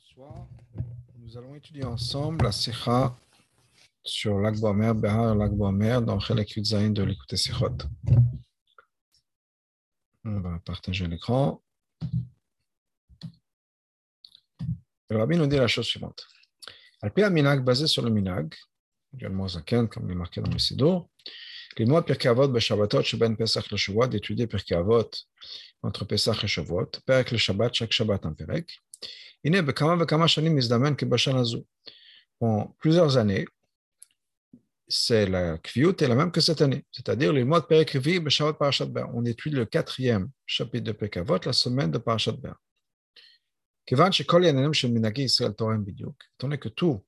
Bonsoir. Nous allons étudier ensemble la Sikha sur l'Akboamer, Behar l'Akboamer, dans Chelek Yudzaïn de l'écouter Sikhot. On va partager l'écran. Le rabbi nous dit la chose suivante. Alpia Minag, basé sur le Minag, également Zaken, comme il est marqué dans le Sidour, les mois Pirkei Avot, Beshabbatot, Sheben Pesach le Shavuot, d'étudier Pirkei Avot entre Pesach et Shavuot, Perek le Shabbat, chaque Shabbat un Perek. הנה, בכמה וכמה שנים מזדמן כבשן הזו. En plusieurs années, c'est la kviyut est la même que cette année, c'est-à-dire le mois de Perek Revi Beshavat Parashat Ber. On étudie le quatrième chapitre de Pekavot, la semaine de Parashat Ber. כיוון שכל העניינים של מנהגי ישראל תואם בדיוק, étant donné que tout,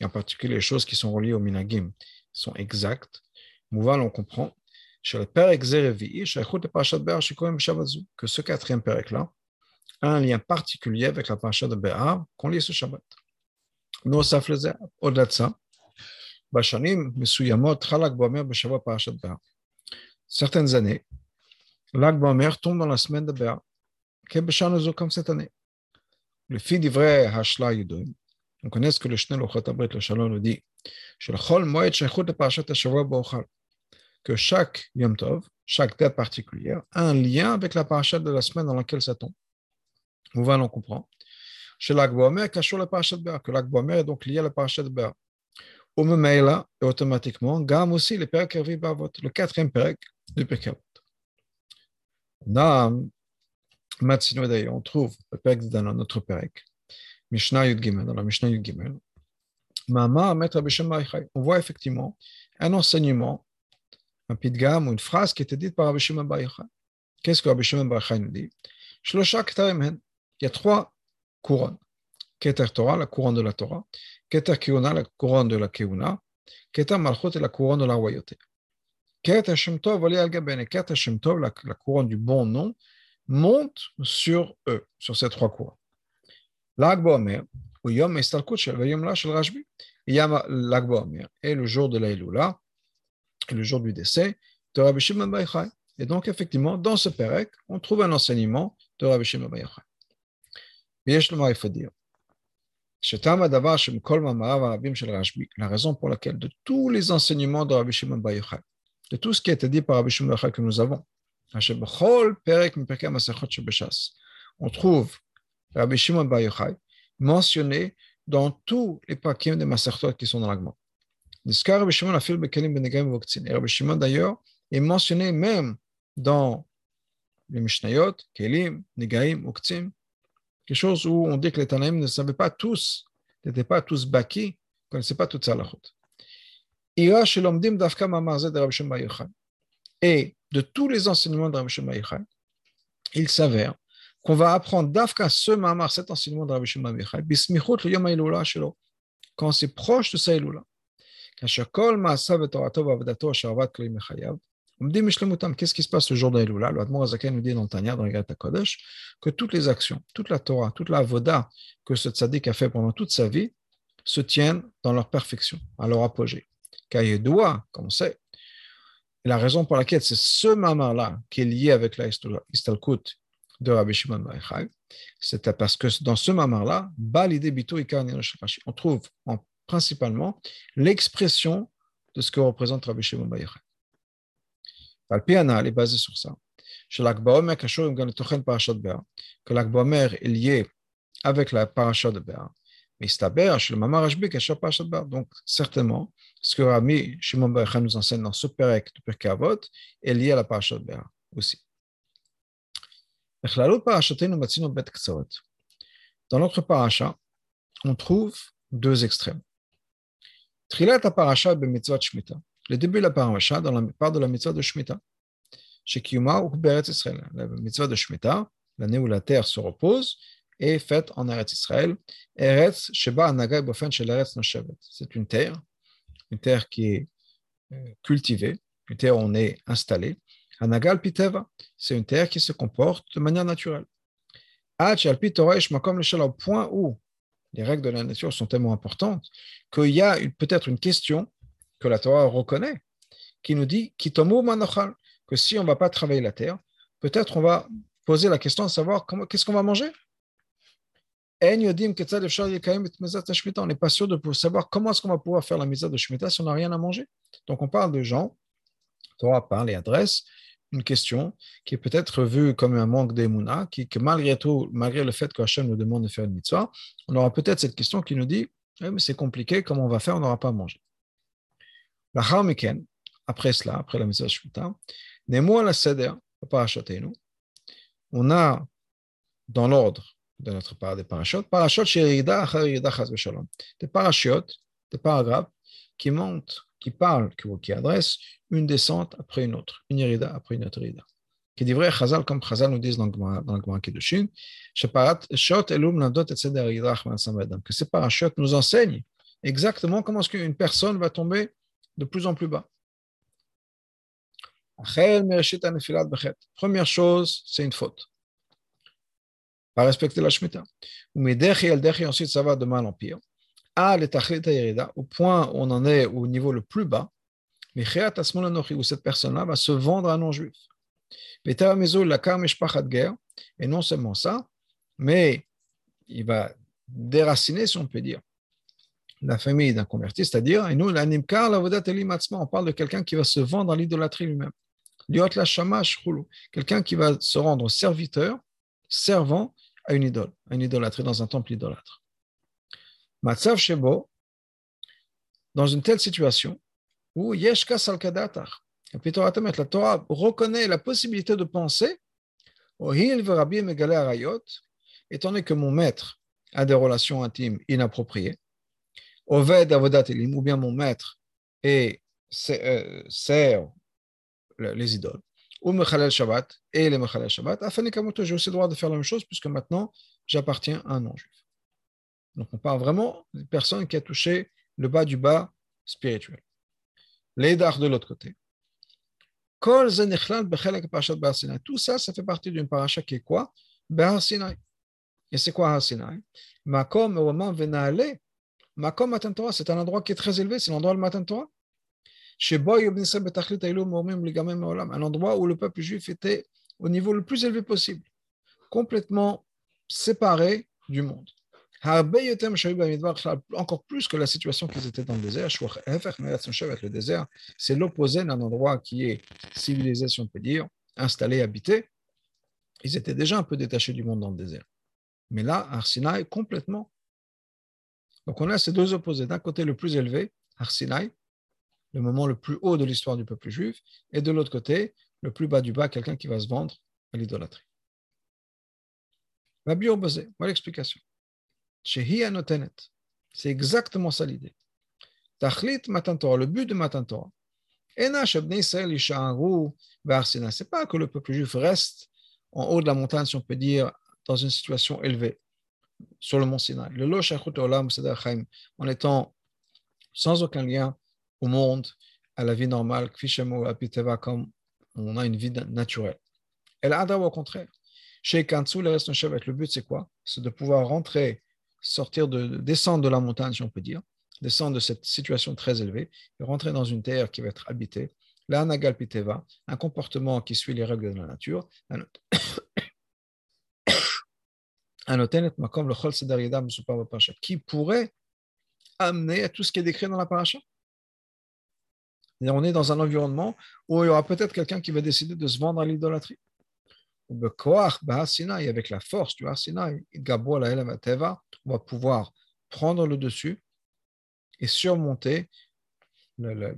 et en particulier les choses qui sont reliées aux minagim, sont exactes, מובן, on comprend, של פרק זה רביעי, שייכות לפרשת בר שקוראים בשבת זו, que ce quatrième פרק-là, a un lien particulier avec la paracha de Béar qu'on lit ce Shabbat. Nous, ça faisait au-delà de ça. Certaines années, l'Ak Boamer tombe dans la semaine de Béar, comme cette année? Le fils d'Ivray Hashla Yudoim, on connaît ce que le Shnel Ochot Abrit, le Shalom, nous dit, que chaque Yom Tov, chaque date particulière, a un lien avec la parachat de la semaine dans laquelle ça tombe. On comprend. Chez l'Akboamer, cachons le parachat de Béa, que l'Akboamer est donc lié à la parachat de Béa. Au Memeila, et automatiquement, Gam aussi, le Perek Hervi Bavot, le quatrième Perek du Perek Nam, Matsino on trouve le Perek dans notre Perek, Mishnah Yud Gimel, dans la Mishnah Yud Gimel. Mama, Maître Abishem On voit effectivement un enseignement, un pidgam ou une phrase qui était dite par Abishem Abayachai. Qu'est-ce que Abishem Abayachai nous dit? Shlosha Ktarim il y a trois couronnes. Keter Torah, la couronne de la Torah. Keter Kiuna, la couronne de la Kiuna. Keter Malchut et la couronne de la royauté. Keter Shem Tov, Keter Shem Tov, la couronne du bon nom, monte sur eux, sur ces trois couronnes. L'Agbo Omer, ou Yom Estalkut Shel La est le jour de et le jour du décès de Rabbi Shimon Baychai. Et donc, effectivement, dans ce Pérec, on trouve un enseignement de Rabbi Shimon Baychai ויש לומר איפה dire. שטעם הדבר שמכל מאמריו הרבים של רשב"י, la raison pour laquelle de tous les enseignements de Rabbi Shimon Bar Yochai, de tout ce qui a été dit par Rabbi Shimon Bar Yochai que nous avons, שבכל פרק מפרקי המסכות שבש"ס, on trouve Rabbi Shimon Bar Yochai mentionné dans tous les pakim des masechtot qui sont dans l'agma. נזכר רבי שמעון אפילו בכלים בנגעים ובקצין. רבי שמעון d'ailleurs est mentionné même dans les Mishnayot, Kelim, Negaim, Uktzim, quelque chose où on dit que les Tanaïm ne savaient pas tous, n'étaient pas tous baki, ne connaissaient pas toutes ces halachot. Et de tous les enseignements de Rabbi Shimon il s'avère qu'on va apprendre d'Afka ce mamar, cet enseignement de Rabbi Shimon bismichut le yom ha'ilula shelo, quand c'est proche de sa ilula. Kashakol ma'asav et torato v'avadato asharvat kli mechayav, on dit, qu'est-ce qui se passe le jour d'Aïloula Le Azaken nous dit dans Tanya, dans Regat Kodesh, que toutes les actions, toute la Torah, toute la Voda que ce tzaddik a fait pendant toute sa vie se tiennent dans leur perfection, à leur apogée. doit, comme on sait, la raison pour laquelle c'est ce mamar-là qui est lié avec la Istalkut de Rabbi Shimon Baichai, c'est parce que dans ce mamar-là, on trouve principalement l'expression de ce que représente Rabbi Shimon Alpiana, elle est basée sur ça. Que l'Akbaomer est lié avec la paracha de Béa. Mais c'est chez le Mamar Ashbi, parashat Béa. Donc, certainement, ce que Rami Shimon Baruch nous enseigne dans ce Perek de Perkei Avot est lié à la paracha de Béa aussi. Dans notre paracha, on trouve deux extrêmes. Trilat paracha be mitzvot shmita le début de la paracha dans la part de la mitzvah de Shemitah. Chez ou Beretz Israël. La mitzvah de Shemitah, l'année où la terre se repose, est faite en Eretz Israël. Eretz Sheba Anaga Bofen Shel Eretz. C'est une terre, une terre qui est euh, cultivée, une terre où on est installé. Anagal Piteva, c'est une terre qui se comporte de manière naturelle. Au point où les règles de la nature sont tellement importantes qu'il y a peut-être une question que la Torah reconnaît, qui nous dit que si on ne va pas travailler la terre, peut-être on va poser la question de savoir qu'est-ce qu'on va manger? on n'est pas sûr de savoir comment est-ce qu'on va pouvoir faire la mise de Shemitah si on n'a rien à manger. Donc on parle de gens, Torah parle et adresse une question qui est peut-être vue comme un manque d'émouna, qui que malgré tout, malgré le fait que Hachem nous demande de faire une mitzvah, on aura peut-être cette question qui nous dit eh, mais c'est compliqué, comment on va faire, on n'aura pas à manger. La après cela, après la mitzvah Nemo la Seder, on a dans l'ordre de notre part des parachutes, parachutes chez des parachutes, des paragraphes qui montent, qui parlent, qui adressent une descente après une autre, une irida après une autre irida. Chazal, comme Chazal nous dans que ces nous enseignent exactement comment est-ce personne va tomber de plus en plus bas. Première chose, c'est une faute pas respecter la Shemitah. Ensuite, ça va de mal en pire. Au point où on en est au niveau le plus bas, où cette personne-là va se vendre à un non-juif. Et non seulement ça, mais il va déraciner, si on peut dire, la famille d'un converti, c'est-à-dire, et nous, on parle de quelqu'un qui va se vendre à l'idolâtrie lui-même. Quelqu'un qui va se rendre serviteur, servant à une idole, à une idolâtrie dans un temple idolâtre. Matzav Shebo, dans une telle situation où Yeshka Salkadatar, la Torah reconnaît la possibilité de penser, étant donné que mon maître a des relations intimes inappropriées, Oved Avodat Elim, ou bien mon maître et euh, sert les idoles, ou Mechalel Shabbat et les Mechalel Shabbat, j'ai aussi le droit de faire la même chose puisque maintenant j'appartiens à un non-juif. Donc on parle vraiment d'une personne qui a touché le bas du bas spirituel. L'édar de l'autre côté. Tout ça, ça fait partie d'une paracha qui est quoi? Et c'est quoi Har Sinai Makom Matan Torah, c'est un endroit qui est très élevé, c'est l'endroit de Matan Torah un endroit où le peuple juif était au niveau le plus élevé possible, complètement séparé du monde. Encore plus que la situation qu'ils étaient dans le désert. Le désert, c'est l'opposé d'un endroit qui est civilisé, si on peut dire, installé, habité. Ils étaient déjà un peu détachés du monde dans le désert. Mais là, Arsinaï, complètement. Donc on a ces deux opposés. D'un côté, le plus élevé, Arsinaï, le moment le plus haut de l'histoire du peuple juif, et de l'autre côté, le plus bas du bas, quelqu'un qui va se vendre à l'idolâtrie. Rabbi Obazé, voilà l'explication. C'est exactement ça l'idée. Tachlit Matan Torah, le but de Matan Torah. C'est pas que le peuple juif reste en haut de la montagne, si on peut dire, dans une situation élevée, sur le mont Sinaï. Le Lo Olam en étant sans aucun lien au monde, à la vie normale, comme on a une vie naturelle. Elle a au contraire. Chez Kansu, le reste le but c'est quoi? C'est de pouvoir rentrer, sortir de, descendre de la montagne, si on peut dire, descendre de cette situation très élevée, et rentrer dans une terre qui va être habitée. La Piteva, un comportement qui suit les règles de la nature. Qui pourrait amener à tout ce qui est décrit dans la paracha? On est dans un environnement où il y aura peut-être quelqu'un qui va décider de se vendre à l'idolâtrie. Avec la force du Harsinaï, on va pouvoir prendre le dessus et surmonter le, le,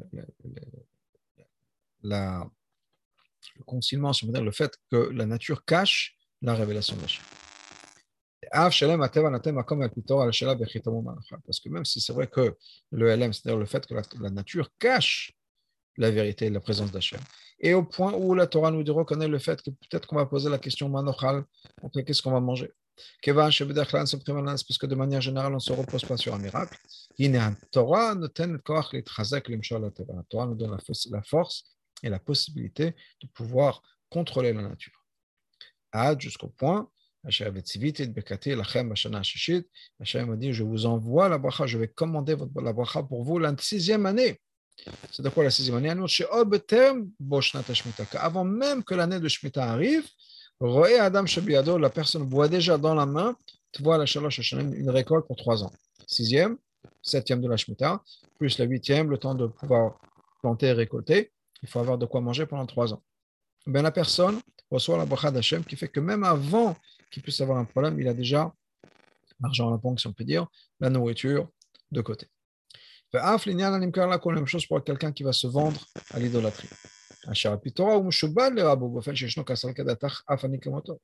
le, fait que la nature cache la révélation de Parce que même si c'est vrai que le LM, c'est-à-dire le fait que la nature cache la vérité la présence d'Hachem. Et au point où la Torah nous reconnaît le fait que peut-être qu'on va poser la question manochal, qu'est-ce qu'on va manger? Parce que de manière générale, on ne se repose pas sur un miracle. La Torah nous donne la force et la possibilité de pouvoir contrôler la nature. Jusqu'au point, Hachem m'a dit, je vous envoie la bracha, je vais commander la bracha pour vous la sixième année. C'est de quoi la sixième année? Avant même que l'année de Shemitah arrive, Adam la personne voit déjà dans la main Tvoa la Shalosh une récolte pour trois ans. Sixième, septième de la Shemitah, plus la huitième, le temps de pouvoir planter et récolter. Il faut avoir de quoi manger pendant trois ans. Ben, la personne reçoit la bracha d'Hachem qui fait que même avant qu'il puisse avoir un problème, il a déjà l'argent à la banque, si on peut dire, la nourriture de côté. Même chose pour quelqu'un qui va se vendre à l'idolâtrie.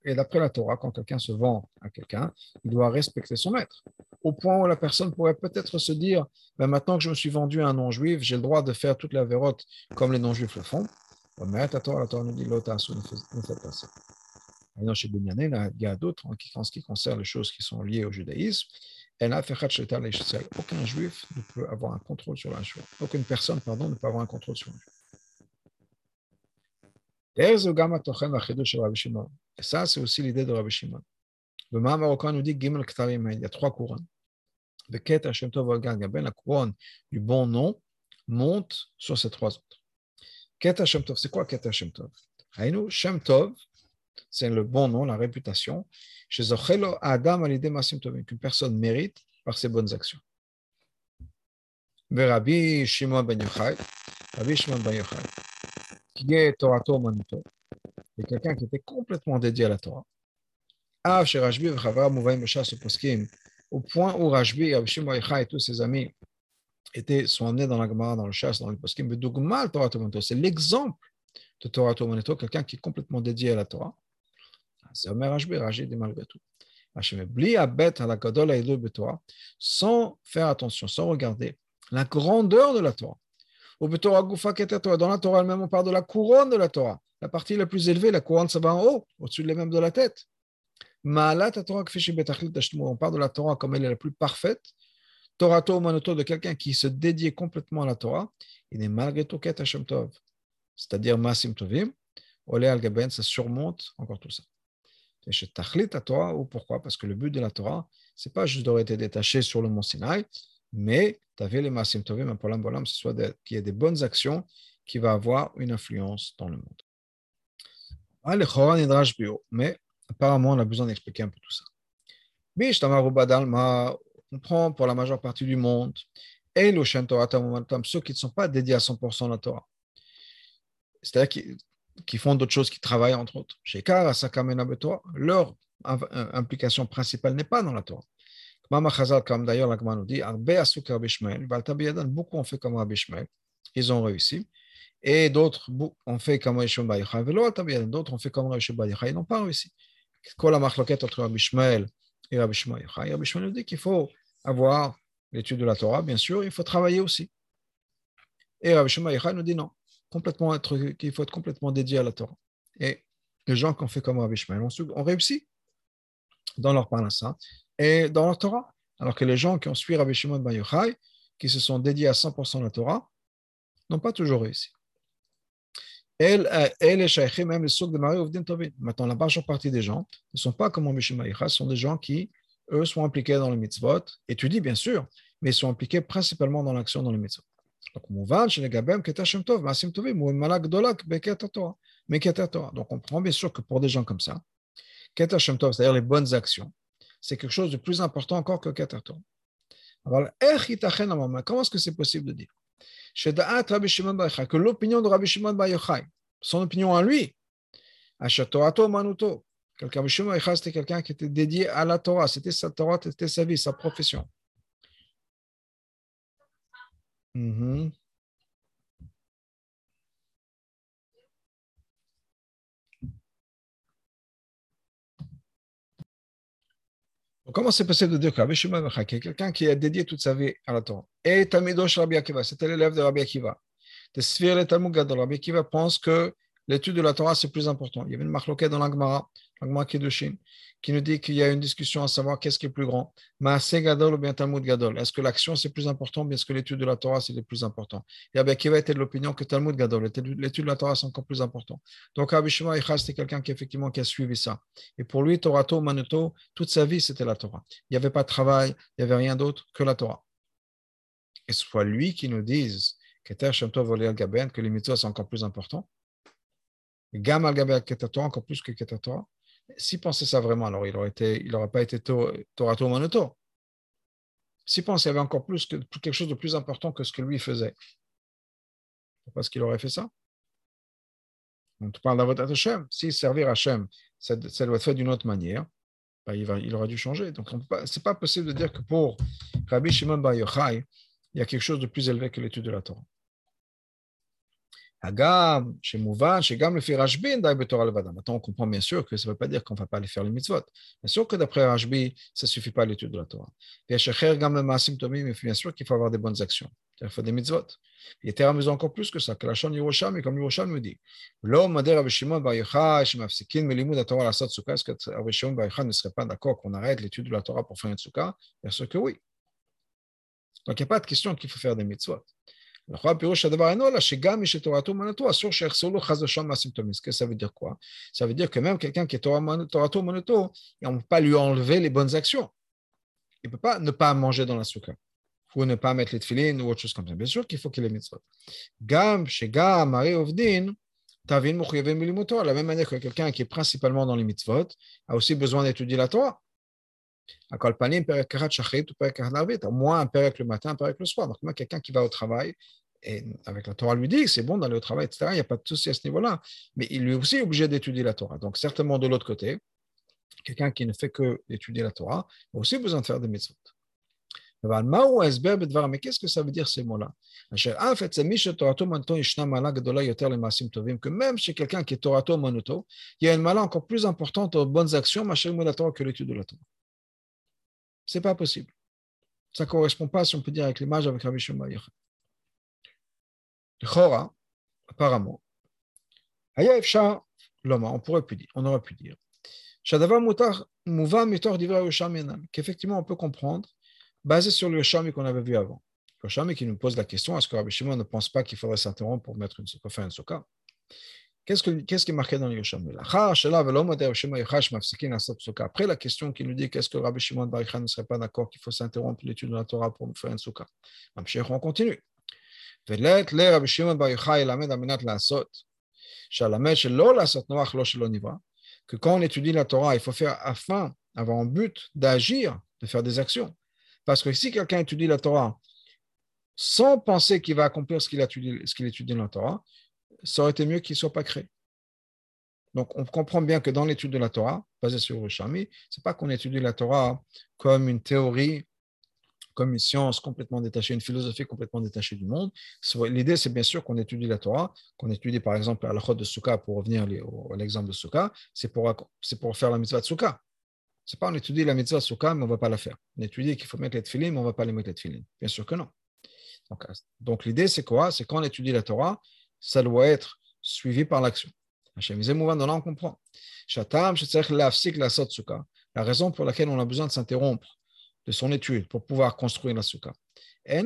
Et d'après la Torah, quand quelqu'un se vend à quelqu'un, il doit respecter son maître. Au point où la personne pourrait peut-être se dire ben maintenant que je me suis vendu à un non-juif, j'ai le droit de faire toute la vérote comme les non-juifs le font. Mais la Torah, nous dit ne pas ça. Chez il y a d'autres en ce qui concerne les choses qui sont liées au judaïsme. Aucun juif ne peut avoir un contrôle sur un juif. Aucune personne, ne peut avoir un contrôle sur un juif. Et ça, c'est aussi l'idée de Rabbi Shimon. Le Maha nous dit Gimel il y a trois couronnes. La couronne du bon nom, monte sur ces trois autres. C'est quoi Ket Hashem Tov? Shem Tov, c'est le bon nom, la réputation. Adam qu'une personne mérite par ses bonnes actions. Rabbi Shimon Ben Yochai, Rabbi Shimon Ben Yochai, qui est Torah Manuto, et quelqu'un qui était complètement dédié à la Torah. Poskim, au point où Rajbi, Rabbi Shimon et tous ses amis étaient, sont amenés dans la Gemara, dans le chasse, dans le Poskim, c'est l'exemple de Torah Manuto, quelqu'un qui est complètement dédié à la Torah. C'est Omer Rajbi, Rajbi dit malgré tout. Sans faire attention, sans regarder la grandeur de la Torah. Dans la Torah elle-même, on parle de la couronne de la Torah. La partie la plus élevée, la couronne, ça va en haut, au-dessus de même de la tête. On parle de la Torah comme elle est la plus parfaite. Torah Manoto de quelqu'un qui se dédie complètement à la Torah. Il est malgré tout Ket Hashem Tov. C'est-à-dire Masim Tovim. Olé al ça surmonte encore tout ça. Torah, ou pourquoi? Parce que le but de la Torah, c'est pas juste d'avoir été détaché sur le mont Sinaï, mais tu les Masim Tovim, pour l'ambolam, ce soit qu'il y ait des bonnes actions qui vont avoir une influence dans le monde. Ah, mais apparemment, on a besoin d'expliquer un peu tout ça. On prend pour la majeure partie du monde, et ceux qui ne sont pas dédiés à 100% à la Torah. C'est-à-dire qui, font d'autres choses, qui travaillent entre autres. Leur implication principale n'est pas dans la Torah. Mama Chazal, comme d'ailleurs la nous dit, beaucoup ont fait comme Rabbi Shmuel, ils ont réussi. Et d'autres ont fait comme Rabbi Shmuel d'autres ont fait comme Rabbi Shmuel ils n'ont pas réussi. Quoi la marloquette entre Rabbi Shmuel et Rabbi Shmuel Rabbi Shmuel nous dit qu'il faut avoir l'étude de la Torah, bien sûr, il faut travailler aussi. Et Rabbi Shmuel nous dit non, complètement qu'il faut être complètement dédié à la Torah. Et les gens qui ont fait comme Rabbi Shmuel ont, réussi dans leur parnassa et dans la Torah. Alors que les gens qui ont suivi Rabbi Shimon Bar Yochai, qui se sont dédiés à 100% à la Torah, n'ont pas toujours réussi. Elle, elle est même le souk de Marie Maintenant, la majeure partie des gens ne sont pas comme Rabbi Shimon Bar Yochai, sont des gens qui, eux, sont impliqués dans le mitzvot, étudient bien sûr, mais sont impliqués principalement dans l'action dans le mitzvot. Donc, on prend bien sûr que pour des gens comme ça, c'est-à-dire les bonnes actions, c'est quelque chose de plus important encore que le Alors, comment est-ce que c'est possible de dire? que l'opinion de Rabbi Shimon Bar Yochai, son opinion à lui, quelqu'un c'était quelqu'un qui était dédié à la Torah, c'était sa Torah, c'était sa vie, sa profession. Mm-hmm. comment c'est possible de dire que Rabbi Shimon quelqu'un qui a dédié toute sa vie à la Torah, et Tamidosh Rabbi Akiva, c'était l'élève de Rabbi Akiva. De Sfir le Talmud Gadol, Rabbi Akiva pense que l'étude de la Torah, c'est plus important. Il y avait une marloquette dans l'Agmara, qui nous dit qu'il y a une discussion à savoir qu'est-ce qui est plus grand, Gadol ou bien Talmud Gadol? Est-ce que l'action c'est plus important ou bien est-ce que l'étude de la Torah c'est le plus important? Et Rabbi Akiva était de l'opinion que Talmud Gadol, l'étude de la Torah c'est encore plus important. Donc Rabbi Shimon c'était quelqu'un qui effectivement qui a suivi ça. Et pour lui, Torato, Manuto, toute sa vie c'était la Torah. Il n'y avait pas de travail, il n'y avait rien d'autre que la Torah. Et ce soit lui qui nous dise que les mitzvahs sont encore plus importants. Gam al encore plus que Keter Torah S'il pensait ça vraiment, alors il n'aurait il pas été Torato Monoto. S'il pensait qu'il y avait encore plus que, quelque chose de plus important que ce que lui faisait, parce qu'il aurait fait ça? On te parle d'Avodat Hashem. Si servir Hashem, ça, ça doit être fait d'une autre manière, ben, il, va, il aurait dû changer. Donc, ce n'est pas possible de dire que pour Rabbi Shimon Bar Yochai, il y a quelque chose de plus élevé que l'étude de la Torah. Hagam, chez Mouvan, chez Gam, le fait Rajbi, Torah Levada. Maintenant, on comprend bien sûr que ça ne veut pas dire qu'on ne va pas aller faire les mitzvot. Bien sûr que d'après Rajbi, ça ne suffit pas l'étude de la Torah. Et bien sûr qu'il faut avoir des bonnes actions. Il faut des mitzvot. Il était amusant encore plus que ça, que la chaîne Yerushalmi, comme Yerushalmi me dit. L'homme modèle Rabbi Shimon Bar Yochai, Shemafsikin, Melimud la Torah, la Sot Sukkah, est-ce que Rabbi Shimon Bar Yochai ne serait pas d'accord qu'on arrête l'étude de la Torah pour faire une Sukkah? Bien sûr que oui. Donc il n'y a pas de question qu'il faut faire des mitzvot. Ça veut dire que même quelqu'un qui est Monoto, on ne peut pas lui enlever les bonnes actions. Il ne peut pas ne pas manger dans la souka ou ne pas mettre les ou autre chose comme ça. Bien sûr qu'il faut qu'il ait mitzvot. Gam, la même manière que quelqu'un qui est principalement dans les mitzvot a aussi besoin d'étudier la Torah. À moins un Perek le matin, un Perek le soir. Donc, moi, quelqu'un qui va au travail, et avec la Torah lui dit c'est bon d'aller au travail, etc. Il n'y a pas de souci à ce niveau-là. Mais il est aussi obligé d'étudier la Torah. Donc, certainement de l'autre côté, quelqu'un qui ne fait que d'étudier la Torah a aussi besoin de faire des mitzvot. Mais qu'est-ce que ça veut dire ces mots-là? Que même chez quelqu'un qui est Monoto, il y a une mala encore plus importante aux bonnes actions que l'étude de la Torah. Ce n'est pas possible. Ça correspond pas, si on peut dire, avec l'image avec Rabbi Shimon Chora, apparemment, on pourrait dire, on aurait pu dire, qu'effectivement on peut comprendre, basé sur le Shami qu'on avait vu avant. Le Shami qui nous pose la question, est-ce que Rabbi Shimon ne pense pas qu'il faudrait s'interrompre pour mettre une, pour faire une Qu'est-ce, qui est marqué dans le Yosham Après la question qui nous dit qu'est-ce que Rabbi Shimon Baricha ne serait pas d'accord qu'il faut s'interrompre l'étude de la Torah pour faire une soukha. On continue. Que quand on étudie la Torah, il faut faire afin, avoir un but d'agir, de faire des actions. Parce que si quelqu'un étudie la Torah sans penser qu'il va accomplir ce qu'il étudie dans la Torah, ça aurait été mieux qu'il ne soit pas créé. Donc, on comprend bien que dans l'étude de la Torah, basée sur le Shami, ce n'est pas qu'on étudie la Torah comme une théorie, comme une science complètement détachée, une philosophie complètement détachée du monde. L'idée, c'est bien sûr qu'on étudie la Torah, qu'on étudie par exemple la chod de Sukkah, pour revenir à l'exemple de Sukkah, c'est pour, faire la mitzvah de Sukkah. Ce n'est pas on étudie la mitzvah de Sukkah, mais on ne va pas la faire. On étudie qu'il faut mettre les tefillin, mais on ne va pas les mettre les tefillin. Bien sûr que non. Donc, donc l'idée, c'est quoi? C'est quand on étudie la Torah, ça doit être suivi par l'action. On comprend. La raison pour laquelle on a besoin de s'interrompre de son étude pour pouvoir construire la souka. Ce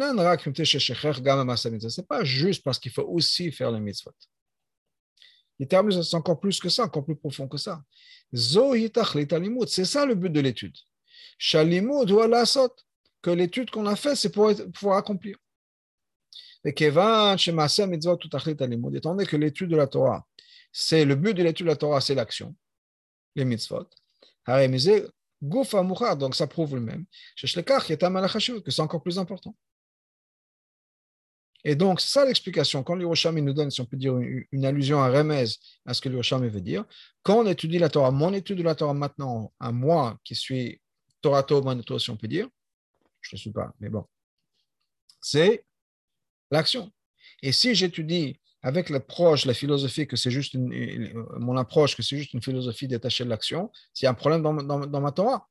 n'est pas juste parce qu'il faut aussi faire le mitzvot. C'est encore plus que ça, encore plus profond que ça. C'est ça le but de l'étude. Que l'étude qu'on a fait, c'est pour pouvoir accomplir. Étant donné que l'étude de la Torah, c'est le but de l'étude de la Torah, c'est l'action, les mitzvot. Donc ça prouve le même. Que c'est encore plus important. Et donc, ça l'explication. Quand l'Hiroshami nous donne, si on peut dire, une, allusion à Remez, à ce que l'Hiroshami veut dire, quand on étudie la Torah, mon étude de la Torah maintenant, à moi qui suis Torato Manoto, si on peut dire, je ne suis pas, mais bon, c'est l'action. Et si j'étudie avec l'approche, la philosophie, que c'est juste une, mon approche, que c'est juste une philosophie détachée de l'action, a un problème dans, ma Torah,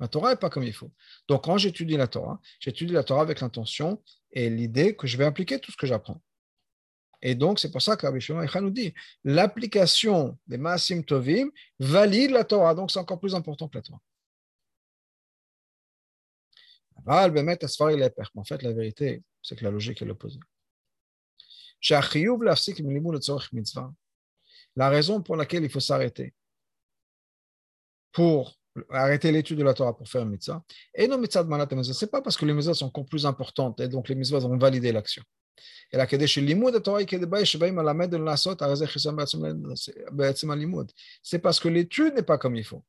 ma Torah n'est pas comme il faut. Donc, quand j'étudie la Torah, j'étudie la Torah avec l'intention et l'idée que je vais appliquer tout ce que j'apprends. Et donc, c'est pour ça qu'Abbé Shimon nous dit l'application des Maasim Tovim valide la Torah. Donc, c'est encore plus important que la Torah. En fait, la vérité, c'est que la logique est l'opposé. La raison pour laquelle il faut s'arrêter pour arrêter l'étude de la Torah pour faire mitzvah, et non mitzvah de manat pas parce que les mitzvahs sont encore plus importantes et donc les mitzvahs vont valider l'action. C'est parce que l'étude n'est pas comme il faut.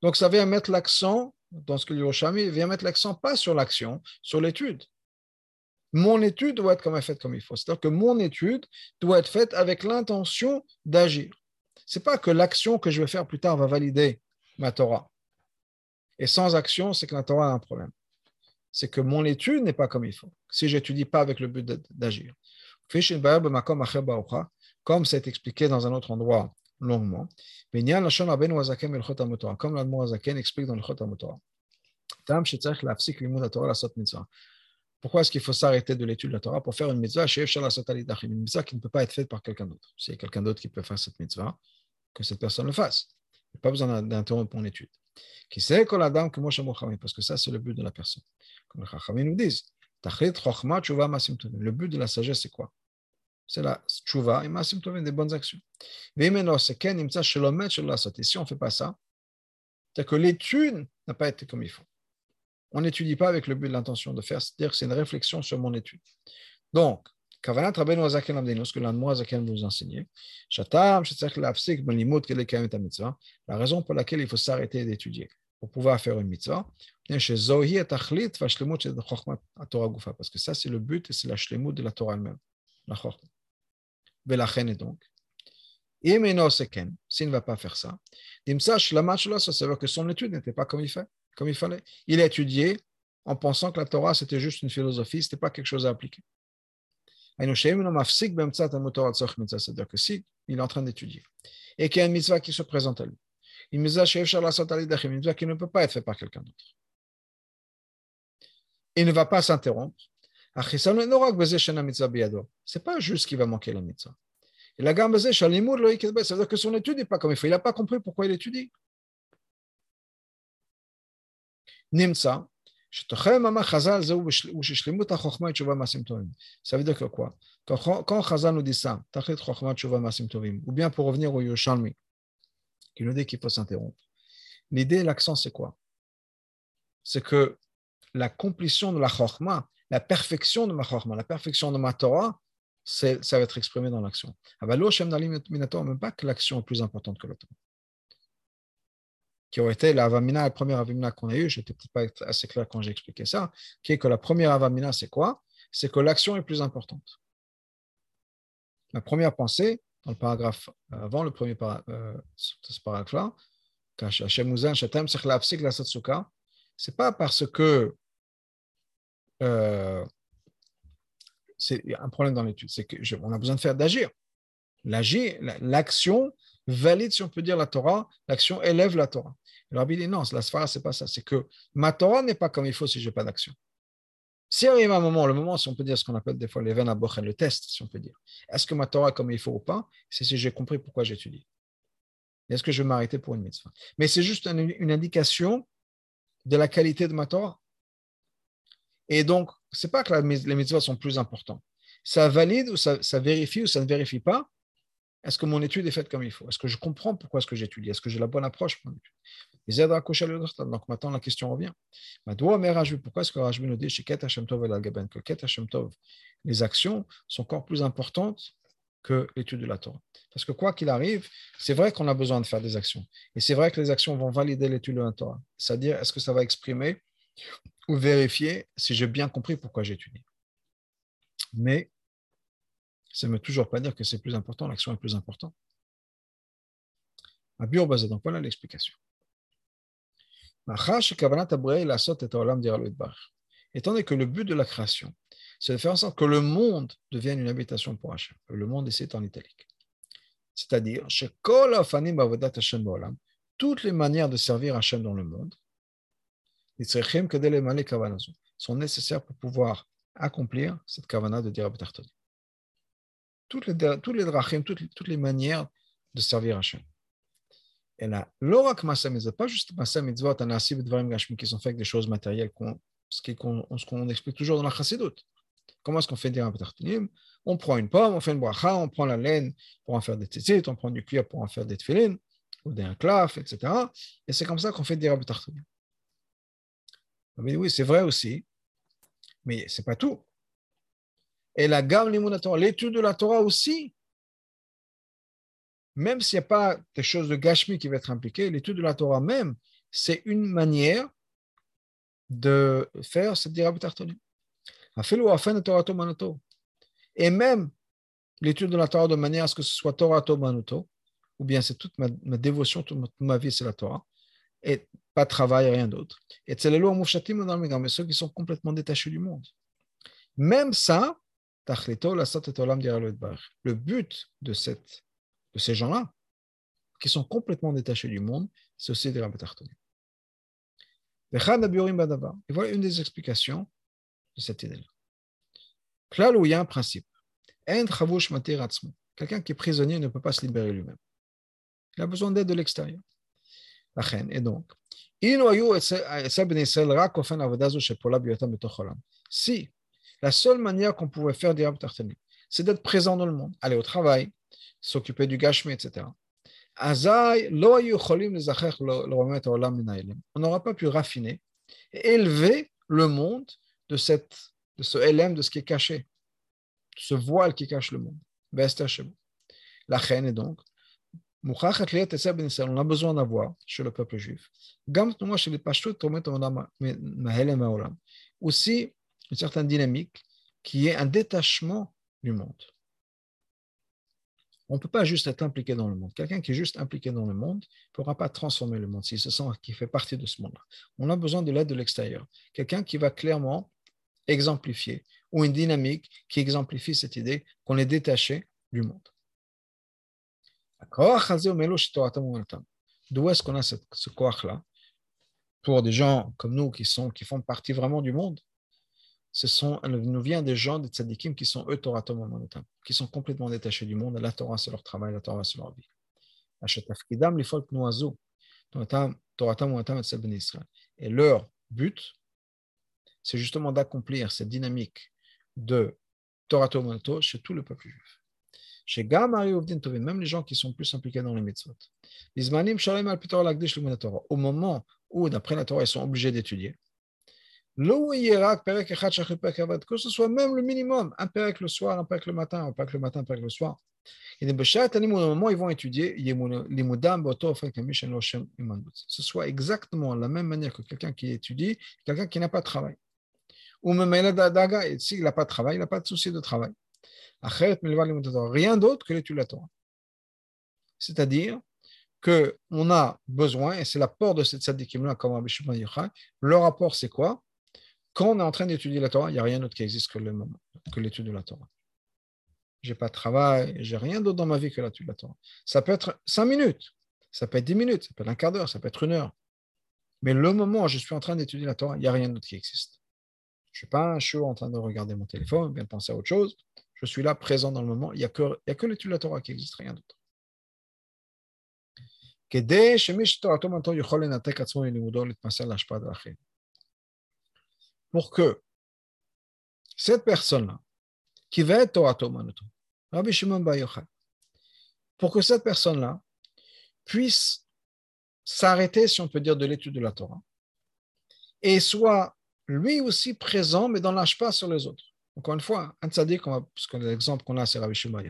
Donc ça vient mettre l'accent, dans ce que l'Yoshami vient mettre l'accent pas sur l'action, sur l'étude. Mon étude doit être comme faite comme il faut. C'est-à-dire que mon étude doit être faite avec l'intention d'agir. C'est pas que l'action que je vais faire plus tard va valider ma Torah. Et sans action, c'est que la Torah a un problème. C'est que mon étude n'est pas comme il faut. Si je n'étudie pas avec le but d'agir. Comme c'est expliqué dans un autre endroit longuement. Comme l'Admorazaken explique dans le Chot Pourquoi est-ce qu'il faut s'arrêter de l'étude de la Torah pour faire une mitzvah Une mitzvah qui ne peut pas être faite par quelqu'un d'autre? S'il y a quelqu'un d'autre qui peut faire cette mitzvah, que cette personne le fasse. Il n'y a pas besoin d'interrompre mon étude. Qui sait que la dame que moi parce que ça c'est le but de la personne. Comme les Chachamim nous disent, le but de la sagesse c'est quoi? C'est la tchouva et masim tovim, des bonnes actions. Et si on ne fait pas ça, c'est-à-dire que l'étude n'a pas été comme il faut. On n'étudie pas avec le but de l'intention de faire, c'est-à-dire que c'est une réflexion sur mon étude. Donc, Kavanat Rabbeinu ce que l'Anmo et mitzvah, la raison pour laquelle il faut s'arrêter d'étudier pour pouvoir faire une mitzvah, parce que ça c'est le but et c'est la Shlemut de la Torah elle-même, la Chochmat. Velachen et donc, s'il ne va pas faire ça, ça veut dire que son étude n'était pas comme il, fait, comme il fallait. Il a étudié en pensant que la Torah c'était juste une philosophie, ce n'était pas quelque chose à appliquer. C'est-à-dire que si il est en train d'étudier et qu'il y a une mitzvah qui se présente à lui, une mitzvah qui ne peut pas être faite par quelqu'un d'autre, il ne va pas s'interrompre. C'est pas juste qu'il va manquer la mitzvah. C'est-à-dire que son étude n'est pas comme il faut. Il n'a pas compris pourquoi il étudie. Ça veut dire que quoi Quand, quand nous dit ça, ou bien pour revenir au Yoshalmi, qui nous dit qu'il faut s'interrompre, l'idée, l'accent, c'est quoi? C'est que la complétion de la Chokhmah, la perfection de ma Chokhmah, la perfection de ma Torah, ça va être exprimé dans l'action. Même pas que l'action est plus importante que la Torah qui aurait été la la première avamina qu'on a eue, je n'étais peut-être pas assez clair quand j'ai expliqué ça, qui est que la première avamina, c'est quoi? C'est que l'action est plus importante. La première pensée, dans le paragraphe avant le premier euh, ce paragraphe-là, c'est pas parce que euh, c'est un problème dans l'étude, c'est qu'on a besoin de faire d'agir. L'action valide, si on peut dire, la Torah, l'action élève la Torah. Le rabbi dit non, la sphara, c'est pas ça. C'est que ma Torah n'est pas comme il faut si je n'ai pas d'action. Si arrive un moment, le moment, si on peut dire ce qu'on appelle des fois veines à le test, si on peut dire, est-ce que ma Torah est comme il faut ou pas? C'est si j'ai compris pourquoi j'étudie. Est-ce que je vais m'arrêter pour une mitzvah? Mais c'est juste une, indication de la qualité de ma Torah. Et donc, c'est pas que les mitzvahs sont plus importants. Ça valide ou ça vérifie ou ça ne vérifie pas? Est-ce que mon étude est faite comme il faut? Est-ce que je comprends pourquoi est-ce que j'étudie? Est-ce que j'ai la bonne approche? Pour Donc maintenant, la question revient. Pourquoi est-ce que Rajbi nous dit que les actions sont encore plus importantes que l'étude de la Torah? Parce que quoi qu'il arrive, c'est vrai qu'on a besoin de faire des actions. Et c'est vrai que les actions vont valider l'étude de la Torah. C'est-à-dire, est-ce que ça va exprimer ou vérifier si j'ai bien compris pourquoi j'étudie? Mais ça ne veut toujours pas dire que c'est plus important, l'action est plus importante. Donc voilà l'explication. Étant donné que le but de la création, c'est de faire en sorte que le monde devienne une habitation pour Hachem. Le monde ici est en italique. C'est-à-dire, toutes les manières de servir Hachem dans le monde sont nécessaires pour pouvoir accomplir cette kavana de dire toutes les, tous les drachim, toutes, toutes, les manières de servir Hachem. Et là, l'orak masa mitzvot, pas juste masa mitzvot, anasib dvarim gashmi, qui sont faits avec des choses matérielles, ce qu'on explique toujours dans la chassidut. Comment est-ce qu'on fait des raptartinim On prend une pomme, on fait une bracha, on prend la laine pour en faire des tzitzit, on prend du cuir pour en faire des tefillin. ou d'un claf, etc. Et c'est comme ça qu'on fait des Rabbi Tartoni. Oui, c'est vrai aussi, mais ce n'est pas tout. Et la gamme l'étude de la Torah aussi, même s'il n'y a pas des choses de gashmi qui vont être impliquées, l'étude de la Torah même, c'est une manière de faire cette Rabbi Tartoni. Et même l'étude de la Torah de manière à ce que ce soit Torah Manuto, ou bien c'est toute ma, dévotion, toute ma, vie, c'est la Torah, et pas de travail, rien d'autre. Et c'est les lois mais ceux qui sont complètement détachés du monde. Même ça, le but de, cette, de ces gens-là, qui sont complètement détachés du monde, c'est aussi des rabbins Et voilà une des explications de cette idée-là. Il y a un principe. Quelqu'un qui est prisonnier ne peut pas se libérer lui-même. Il a besoin d'aide de l'extérieur. Et donc, si la seule manière qu'on pouvait faire des c'est d'être présent dans le monde, aller au travail, s'occuper du gashmi, etc. On n'aura pas pu raffiner et élever le monde de, cette, de ce LM, de ce qui est caché, ce voile qui cache le monde. La reine est donc, on a besoin d'avoir chez le peuple juif, aussi une certaine dynamique qui est un détachement du monde. On ne peut pas juste être impliqué dans le monde. Quelqu'un qui est juste impliqué dans le monde ne pourra pas transformer le monde s'il se sent qu'il fait partie de ce monde-là. On a besoin de l'aide de l'extérieur. Quelqu'un qui va clairement exemplifier ou une dynamique qui exemplifie cette idée qu'on est détaché du monde. D'où est-ce qu'on a ce, ce là pour des gens comme nous qui, sont, qui font partie vraiment du monde ce sont, nous vient des gens, des tzadikim qui sont eux Torah qui sont complètement détachés du monde. La Torah, c'est leur travail, la Torah, c'est leur vie. Et leur but, c'est justement d'accomplir cette dynamique de Torah Tomonato chez tout le peuple juif. Chez même les gens qui sont plus impliqués dans les mitzvot. Au moment où, d'après la Torah, ils sont obligés d'étudier, que ce soit même le minimum, un perek le soir, un perek le matin, un perek le matin, un perek le soir. Et au moment ils vont étudier, ce soit exactement la même manière que quelqu'un qui étudie, quelqu'un qui n'a pas de travail. Ou même s'il n'a pas de travail, il n'a pas de souci de travail. Rien d'autre que l'étude de la Torah. C'est-à-dire qu'on a besoin, et c'est l'apport de cette sadikim-là, comme le rapport c'est quoi? Quand on est en train d'étudier la Torah, il n'y a rien d'autre qui existe que, l'étude de la Torah. Je n'ai pas de travail, j'ai rien d'autre dans ma vie que l'étude de la Torah. Ça peut être cinq minutes, ça peut être dix minutes, ça peut être un quart d'heure, ça peut être une heure. Mais le moment où je suis en train d'étudier la Torah, il n'y a rien d'autre qui existe. Je ne suis pas un en train de regarder mon téléphone, bien penser à autre chose. Je suis là, présent dans le moment. Il n'y a que, que l'étude de la Torah qui existe, rien d'autre pour que cette personne-là, qui va être Torah Rabbi Shimon pour que cette personne-là puisse s'arrêter, si on peut dire, de l'étude de la Torah, et soit lui aussi présent, mais dans pas sur les autres. Encore une fois, un tzaddik, parce que l'exemple qu'on a, c'est Rabbi Shimon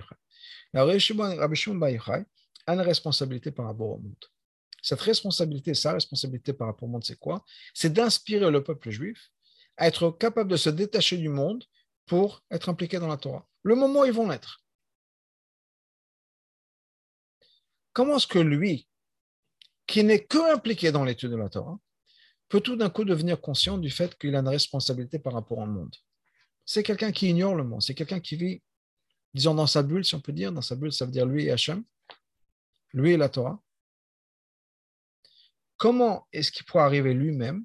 Rabbi Shimon a une responsabilité par rapport au monde. Cette responsabilité, sa responsabilité par rapport au monde, c'est quoi? C'est d'inspirer le peuple juif à être capable de se détacher du monde pour être impliqué dans la Torah. Le moment où ils vont l'être. Comment est-ce que lui, qui n'est que impliqué dans l'étude de la Torah, peut tout d'un coup devenir conscient du fait qu'il a une responsabilité par rapport au monde? C'est quelqu'un qui ignore le monde, c'est quelqu'un qui vit, disons, dans sa bulle, si on peut dire, dans sa bulle, ça veut dire lui et Hachem, lui et la Torah. Comment est-ce qu'il pourrait arriver lui-même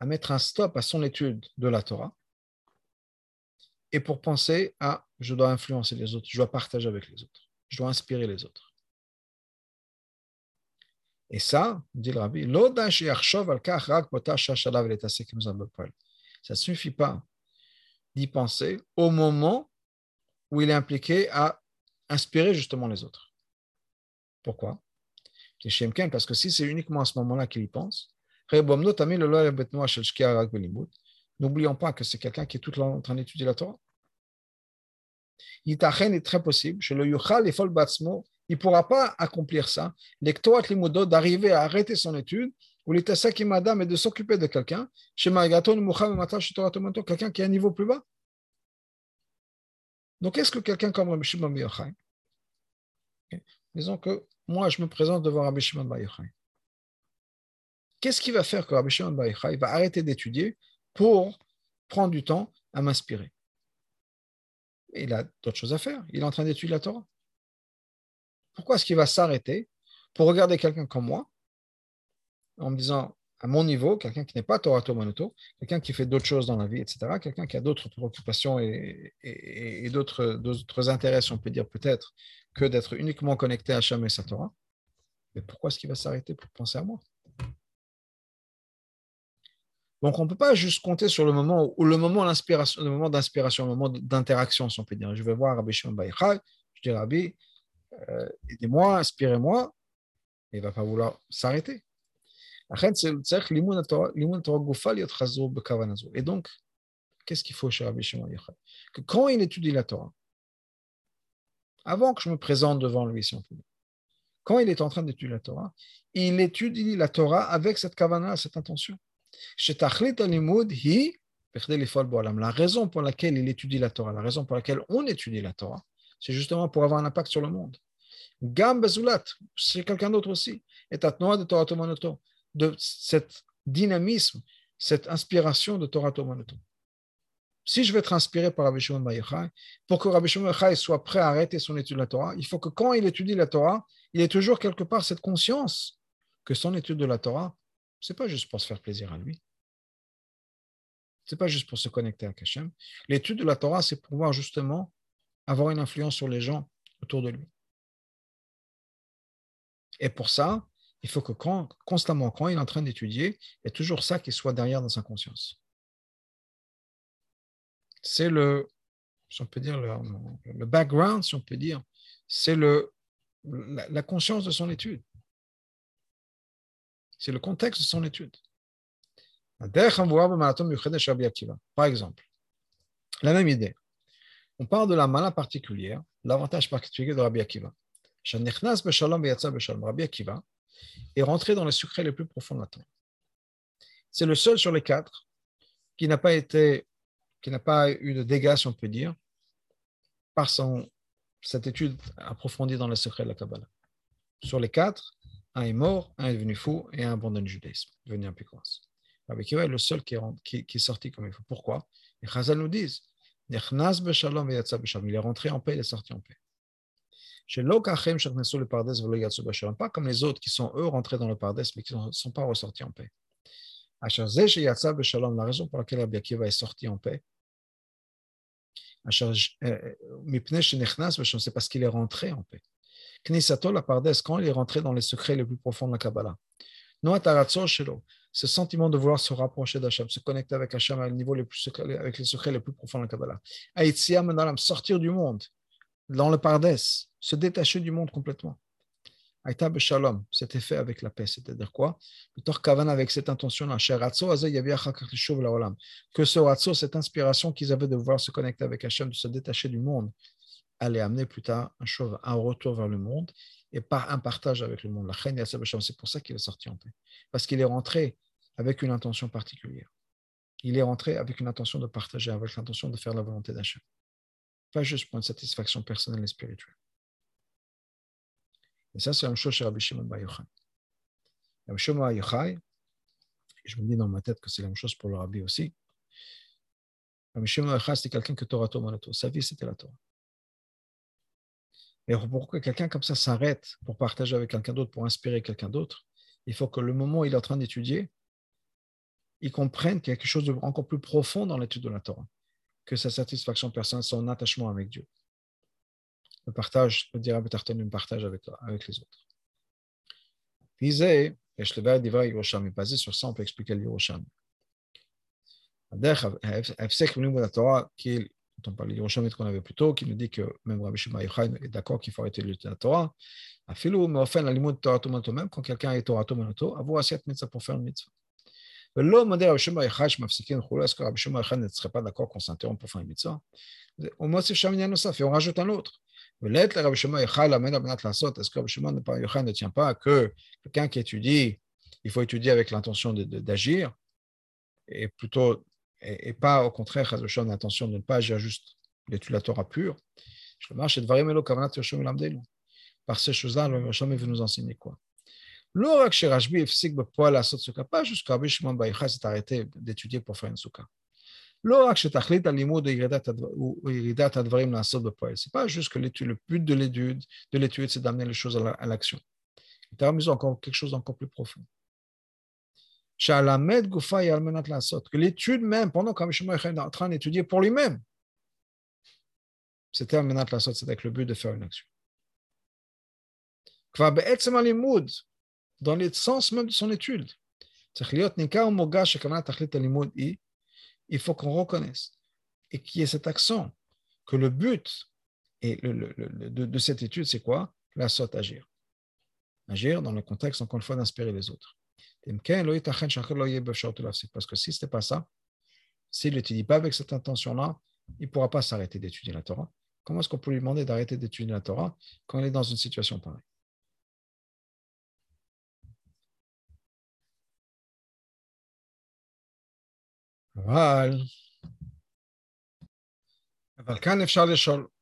à mettre un stop à son étude de la Torah et pour penser à je dois influencer les autres, je dois partager avec les autres, je dois inspirer les autres. Et ça, dit le rabbi, ça ne suffit pas d'y penser au moment où il est impliqué à inspirer justement les autres. Pourquoi? Parce que si c'est uniquement à ce moment-là qu'il y pense, n'oublions pas que c'est quelqu'un qui est tout le temps en train d'étudier la Torah. Il est très possible, il ne pourra pas accomplir ça, d'arriver à arrêter son étude, ou les madame et de s'occuper de quelqu'un, chez quelqu'un qui est un niveau plus bas. Donc, est-ce que quelqu'un comme Rabbi Shimon Yochai, disons que moi, je me présente devant Rabbi Shimon Bar Qu'est-ce qui va faire que Rabbi Shimon Bar va arrêter d'étudier pour prendre du temps à m'inspirer? Il a d'autres choses à faire. Il est en train d'étudier la Torah. Pourquoi est-ce qu'il va s'arrêter pour regarder quelqu'un comme moi en me disant à mon niveau, quelqu'un qui n'est pas Torah Monoto, quelqu'un qui fait d'autres choses dans la vie, etc., quelqu'un qui a d'autres préoccupations et, d'autres intérêts, on peut dire peut-être, que d'être uniquement connecté à Hachem et sa Torah? Mais pourquoi est-ce qu'il va s'arrêter pour penser à moi? Donc on ne peut pas juste compter sur le moment où le moment d'inspiration, le moment d'interaction, si on peut dire. Je vais voir Rabbi Shimon Baïchai, je dis Rabbi, euh, aidez-moi, inspirez-moi. Il ne va pas vouloir s'arrêter. Et donc, qu'est-ce qu'il faut chez Rabbi Shimon Que quand il étudie la Torah, avant que je me présente devant lui, si quand il est en train d'étudier la Torah, il étudie la Torah avec cette kavana, cette intention. La raison pour laquelle il étudie la Torah, la raison pour laquelle on étudie la Torah, c'est justement pour avoir un impact sur le monde. Gam Bezulat, c'est quelqu'un d'autre aussi. Et Tatnoa de Torah Tomonoto de cet dynamisme, cette inspiration de Torah Tomonoto. Si je veux être inspiré par Rabbi Shimon pour que Rabbi Shimon soit prêt à arrêter son étude de la Torah, il faut que quand il étudie la Torah, il ait toujours quelque part cette conscience que son étude de la Torah, ce n'est pas juste pour se faire plaisir à lui. Ce n'est pas juste pour se connecter à Hashem. L'étude de la Torah, c'est pour pouvoir justement avoir une influence sur les gens autour de lui. Et pour ça, il faut que constamment, quand il est en train d'étudier, il y a toujours ça qui soit derrière dans sa conscience. C'est le, si on peut dire, le, background, si on peut dire, c'est la, conscience de son étude. C'est le contexte de son étude. Par exemple, la même idée. On parle de la mala particulière, l'avantage particulier de Rabbi Akiva. Rabbi Akiva, et rentrer dans les secrets les plus profonds de la Torah. C'est le seul sur les quatre qui n'a pas été, qui n'a pas eu de dégâts, si on peut dire, par son, cette étude approfondie dans les secrets de la Kabbalah. Sur les quatre, un est mort, un est devenu fou et un abandonne le judaïsme, devenu un pécoise. Avec est le seul qui est, sorti comme il faut. Pourquoi? Les Chazal nous disent il est rentré en paix, il est sorti en paix. Pas comme les autres qui sont eux rentrés dans le Pardes, mais qui ne sont pas ressortis en paix. La raison pour laquelle Rabbi Akiva est sorti en paix, c'est parce qu'il est rentré en paix. La Pardes, quand il est rentré dans les secrets les plus profonds de la Kabbalah. Ce sentiment de vouloir se rapprocher d'Hachem, se connecter avec Hachem à niveau les plus avec les secrets les plus profonds de la Kabbalah. sortir du monde, dans le Pardes, se détacher du monde complètement. Aïta Shalom, c'était fait avec la paix, c'est-à-dire quoi? Avec cette intention-là, que ce ratso, cette inspiration qu'ils avaient de vouloir se connecter avec Hachem, de se détacher du monde, allait amener plus tard un, un retour vers le monde et par un partage avec le monde. C'est pour ça qu'il est sorti en paix, parce qu'il est rentré avec une intention particulière. Il est rentré avec une intention de partager, avec l'intention de faire la volonté d'Hachem. Pas juste pour une satisfaction personnelle et spirituelle. Et ça, c'est la même chose chez Rabbi Shimon Bar Yochai. Rabbi Shimon Bar je me dis dans ma tête que c'est la même chose pour le Rabbi aussi. Rabbi Shimon Bar Yochai, c'était quelqu'un que Torah Torah Sa vie, c'était la Torah. Et pourquoi quelqu'un comme ça s'arrête pour partager avec quelqu'un d'autre, pour inspirer quelqu'un d'autre Il faut que le moment où il est en train d'étudier, il comprenne qu'il y a quelque chose de encore plus profond dans l'étude de la Torah, que sa satisfaction personnelle, son attachement avec Dieu le partage, le dira le partage avec, avec les autres. Puis, le basé sur ça, on peut expliquer le Yerushalmi quand on parle de qu'on avait plus tôt, qui nous dit que même Rabbi Shema est d'accord qu'il faut arrêter de lutter la Torah. Afilou, mais enfin, la limite de Torah Tomato, même quand quelqu'un est Torah Tomato, avoir assiette mitzvah pour faire une mitzvah. ולא מודה רבי שמעון אחד שמפסיקים וכולי, est-ce que רבי שמעון אחד ne serait pas d'accord qu'on s'interrompt pour faire une mitzvah? On מוסיף שם עניין נוסף, et on rajoute un autre. ולעת לרבי שמעון אחד למד על מנת לעשות, est-ce que רבי שמעון ne tient pas que quelqu'un qui étudie, il faut étudier avec l'intention d'agir, et plutôt et, et pas au contraire, Chazoshan, attention de ne pas agir juste l'étude de la Torah pure. Je marche et Dvarim Elo Kavanat Yoshem Lamdelu. Par ces choses-là, le Yoshem veut nous enseigner quoi? Lo rak she Rashbi efsik bepoal asot souka, pas jusqu'à Rabbi Shimon Baïcha s'est arrêté d'étudier pour faire une souka. Lo rak she tachlit alimud e iridat advarim l'asot bepoal. C'est pas juste que l'étude, le but de l'étude, de l'étude, c'est d'amener les choses à l'action. Il t'a remis encore quelque chose d'encore plus profond que l'étude même, pendant que Shmuel est en train d'étudier pour lui-même, c'était Almenat Lassot, c'était avec le but de faire une action. Dans le sens même de son étude, il faut qu'on reconnaisse et qu'il y ait cet accent que le but et le, de, de, cette étude, c'est quoi? La sotte agir. Agir dans le contexte, encore une fois, d'inspirer les autres. Parce que si ce n'est pas ça, s'il n'étudie pas avec cette intention-là, il ne pourra pas s'arrêter d'étudier la Torah. Comment est-ce qu'on peut lui demander d'arrêter d'étudier la Torah quand il est dans une situation pareille?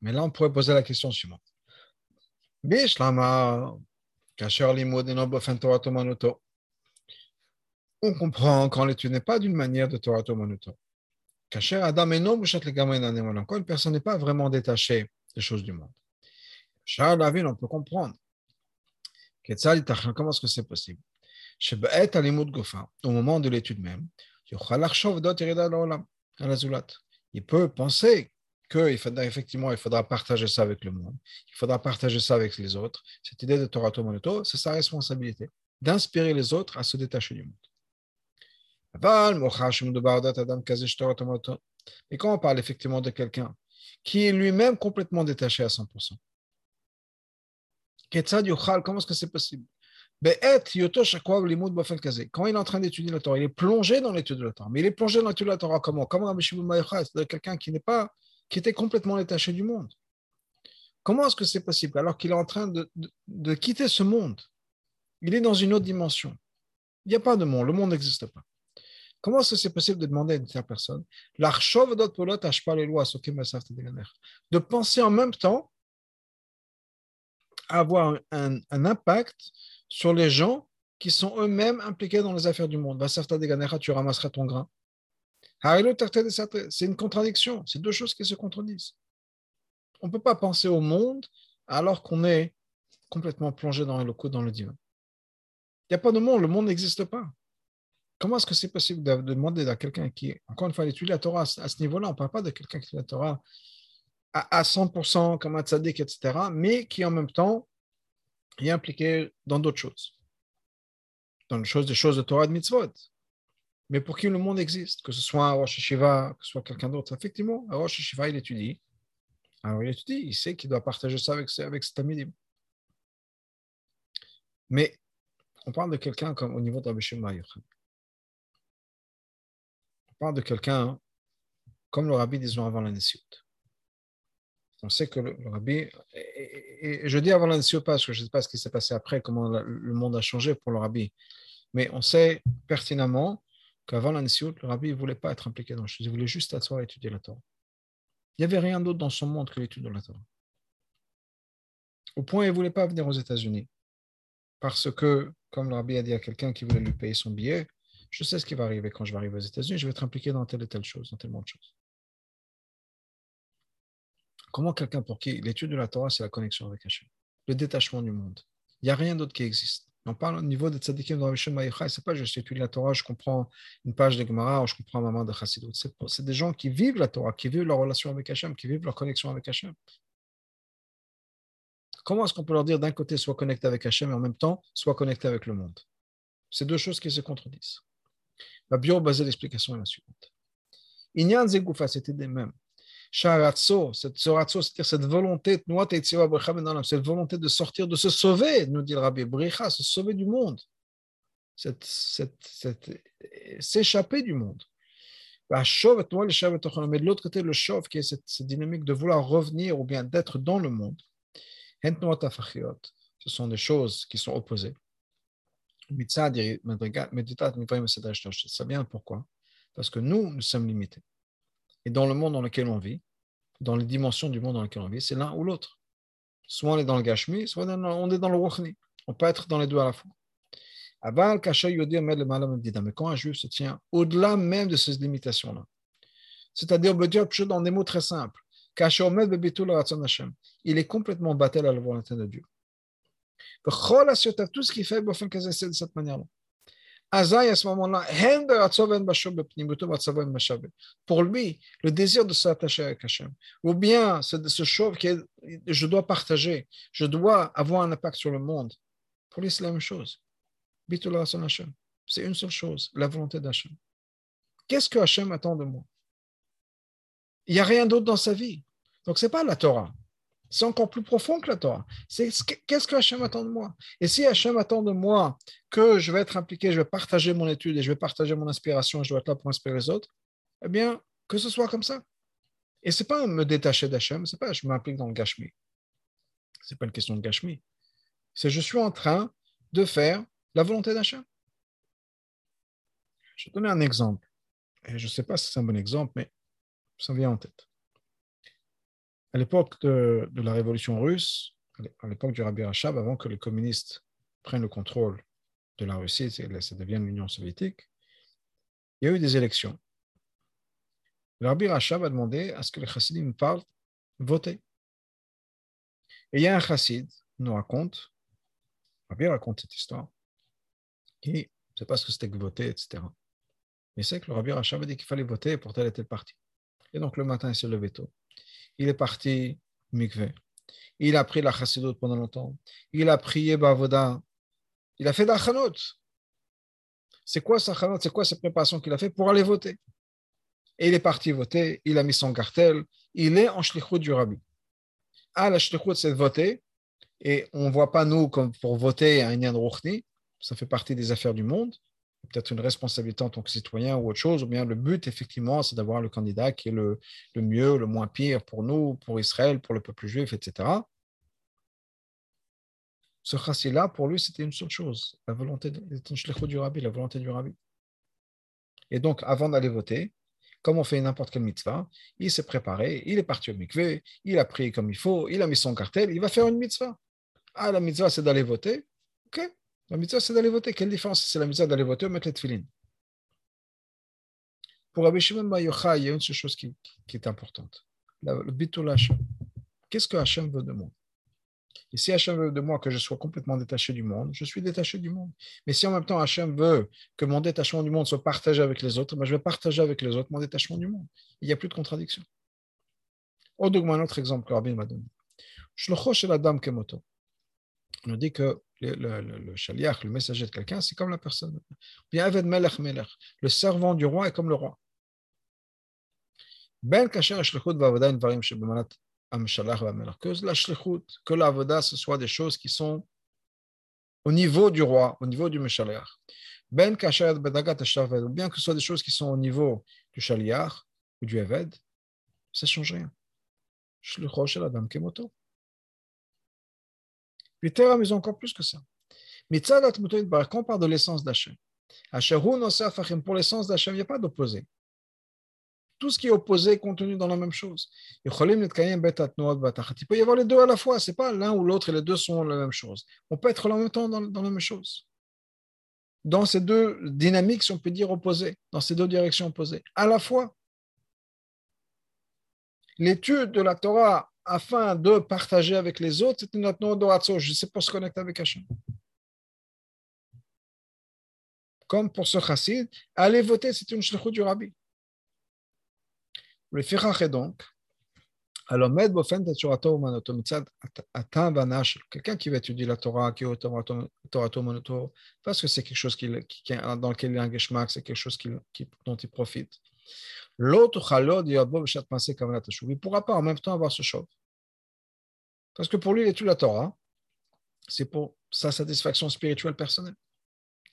Mais là, on pourrait poser la question suivante on comprend quand l'étude n'est pas d'une manière de Torah Tomanuto. Kacher Adam et non, quand une personne n'est pas vraiment détachée des choses du monde. Charles David, on peut comprendre. Comment est-ce que c'est possible? Au moment de l'étude même, il peut penser qu'il faudra effectivement il faudra partager ça avec le monde, il faudra partager ça avec les autres. Cette idée de Torah Tomonoto, c'est sa responsabilité d'inspirer les autres à se détacher du monde. Mais quand on parle effectivement de quelqu'un qui est lui-même complètement détaché à 100%, comment est-ce que c'est possible quand il est en train d'étudier la Torah, il est plongé dans l'étude de la Torah. Mais il est plongé dans l'étude de la Torah comment Comme Rabbi Shimon c'est quelqu'un qui n'est pas, qui était complètement détaché du monde. Comment est-ce que c'est possible alors qu'il est en train de, de, quitter ce monde Il est dans une autre dimension. Il n'y a pas de monde, le monde n'existe pas. Comment est-ce que c'est possible de demander à une telle personne de penser en même temps avoir un, un impact sur les gens qui sont eux-mêmes impliqués dans les affaires du monde? Tu ramasseras ton grain. C'est une contradiction. C'est deux choses qui se contredisent. On ne peut pas penser au monde alors qu'on est complètement plongé dans le coup dans le divin. Il n'y a pas de monde, le monde n'existe pas. Comment est-ce que c'est possible de, demander à quelqu'un qui, encore une fois, étudie la Torah à ce niveau-là? On ne parle pas de quelqu'un qui étudie la Torah à, 100% comme un tzaddik, etc., mais qui en même temps est impliqué dans d'autres choses, dans les choses, des choses de Torah de mitzvot. Mais pour qui le monde existe, que ce soit un Rosh Hashiva, que ce soit quelqu'un d'autre, effectivement, un Rosh Hashiva, il étudie. Alors il étudie, il sait qu'il doit partager ça avec, avec cet ami. Mais on parle de quelqu'un comme au niveau de Rabbi parle de quelqu'un comme le rabbi, disons, avant la on sait que le, rabbi, et, je dis avant l'Annexiot parce que je ne sais pas ce qui s'est passé après, comment le monde a changé pour le rabbi, mais on sait pertinemment qu'avant l'Annexiot, le rabbi ne voulait pas être impliqué dans le chose, il voulait juste asseoir et étudier la Torah. Il n'y avait rien d'autre dans son monde que l'étude de la Torah. Au point, il ne voulait pas venir aux États-Unis. Parce que, comme le rabbi a dit à quelqu'un qui voulait lui payer son billet, je sais ce qui va arriver quand je vais arriver aux États-Unis, je vais être impliqué dans telle et telle chose, dans tellement de choses. Comment quelqu'un pour qui l'étude de la Torah, c'est la connexion avec Hachem, le détachement du monde. Il n'y a rien d'autre qui existe. On parle au niveau des tzadikim dans Rishon Maïcha, c'est pas juste étudier la Torah, je comprends une page de Gemara ou je comprends moment de Chassidut. C'est des gens qui vivent la Torah, qui vivent leur relation avec Hachem, qui vivent leur connexion avec Hachem. Comment est-ce qu'on peut leur dire d'un côté soit connecté avec Hachem et en même temps soit connecté avec le monde? C'est deux choses qui se contredisent. Bio basée l'explication est la suivante. Inyan Zegoufa, c'était des mêmes. Sharatso, cette c'est-à-dire cette volonté, cette volonté de sortir, de se sauver, nous dit le Rabbi Bricha, se sauver du monde, s'échapper du monde. Mais de l'autre côté, le chauve, qui est cette, cette, dynamique de vouloir revenir ou bien d'être dans le monde, ce sont des choses qui sont opposées. Ça vient pourquoi Parce que nous, nous sommes limités. Et dans le monde dans lequel on vit, dans les dimensions du monde dans lequel on vit, c'est l'un ou l'autre. Soit on est dans le Gashmi, soit on est dans le Ruchni. On peut être dans les deux à la fois. Mais quand un juif se tient au-delà même de ces limitations-là, c'est-à-dire, on peut dire dans des mots très simples, il est complètement battu à la volonté de Dieu. Tout ce qu'il fait, c'est de cette manière-là. Azaï, à ce moment-là, pour lui, le désir de s'attacher avec Hachem, ou bien ce chauve que je dois partager, je dois avoir un impact sur le monde, pour lui, c'est la même chose. C'est une seule chose, la volonté d'Hachem. Qu'est-ce que Hachem attend de moi? Il n'y a rien d'autre dans sa vie. Donc, ce n'est pas la Torah. C'est encore plus profond que la Torah. Qu'est-ce que Hachem attend de moi? Et si Hachem attend de moi que je vais être impliqué, je vais partager mon étude et je vais partager mon inspiration, je dois être là pour inspirer les autres, eh bien, que ce soit comme ça. Et c'est pas me détacher d'Hachem, c'est pas je m'implique dans le gashmi. C'est pas une question de gashmi. C'est je suis en train de faire la volonté d'Hachem. Je vais donner un exemple. Et je ne sais pas si c'est un bon exemple, mais ça vient en tête à l'époque de, la révolution russe, à l'époque du Rabbi Rachab, avant que les communistes prennent le contrôle de la Russie, et ça devienne l'Union soviétique, il y a eu des élections. Le Rabbi Rachab a demandé à ce que les chassidim parlent voter. Et il y a un chassid nous raconte, Rabbi raconte cette histoire, qui ne sait pas ce que c'était que voter, etc. Mais c'est que le Rabbi Rachab a dit qu'il fallait voter pour tel et tel parti. Et donc le matin, il s'est levé tôt il est parti. Il a pris la chassidut pendant longtemps. Il a prié Bavoda. Il a fait d'achanot. C'est quoi sa chanot? C'est quoi cette préparation qu'il a fait pour aller voter? Et il est parti voter. Il a mis son cartel. Il est en shlichut du rabbi. Ah, la shlichut, c'est de voter. Et on ne voit pas, nous, comme pour voter à Inyan. Ça fait partie des affaires du monde peut-être une responsabilité en tant que citoyen ou autre chose, ou bien le but, effectivement, c'est d'avoir le candidat qui est le, mieux, le moins pire pour nous, pour Israël, pour le peuple juif, etc. Ce chassid-là, pour lui, c'était une seule chose, la volonté du rabbi, la volonté du rabbi. Et donc, avant d'aller voter, comme on fait n'importe quelle mitzvah, il s'est préparé, il est parti au mikveh, il a prié comme il faut, il a mis son cartel, il va faire une mitzvah. Ah, la mitzvah, c'est d'aller voter. OK, la mitzvah, c'est d'aller voter. Quelle différence c'est la mitzvah d'aller voter ou mettre les tefilines? Pour Rabbi Shimon Bar il y a une seule chose qui, est importante. Le bitul Hashem. Qu'est-ce que Hashem veut de moi? Et si Hashem veut de moi que je sois complètement détaché du monde, je suis détaché du monde. Mais si en même temps Hashem veut que mon détachement du monde soit partagé avec les autres, ben je vais partager avec les autres mon détachement du monde. Il n'y a plus de contradiction. Autre un autre exemple que Rabbi m'a donné. Shlocho shel Adam kemoto on nous dit que le, le, le, shaliach, le messager de quelqu'un, c'est comme la personne. Bien, Aved Melech Melech, le servant du roi est comme le roi. Ben Kacher Ashlichut Vavoda Varim Shebemanat Am Shalach Vamelech. Que la Shlichut, que la ce soit des choses qui sont au niveau du roi, au niveau du Meshalach. Ben Kacher Bedagat Shaved, ou bien que ce soit des choses qui sont au niveau du Shaliach ou du Eved, ça change rien. Shlichot Shel Adam Kemoto. Mais encore plus que ça. Quand on parle de l'essence d'Hachem, pour l'essence d'Hachem, il n'y a pas d'opposé. Tout ce qui est opposé est contenu dans la même chose. Il peut y avoir les deux à la fois, ce n'est pas l'un ou l'autre et les deux sont la même chose. On peut être en même temps dans, dans la même chose. Dans ces deux dynamiques, si on peut dire opposées, dans ces deux directions opposées, à la fois. L'étude de la Torah afin de partager avec les autres, c'est notre nom de Je sais pour se connecter avec Hachem. Comme pour ce chassid, aller voter, c'est une shlichut du rabbi. Le fichach est donc, alors, quelqu'un qui va étudier la Torah, qui est Torah parce que c'est quelque chose qui, qui, dans lequel il a un c'est quelque chose qui, dont il profite. L'autre, il ne pourra pas en même temps avoir ce chauve. Parce que pour lui, l'étude de la Torah, c'est pour sa satisfaction spirituelle personnelle.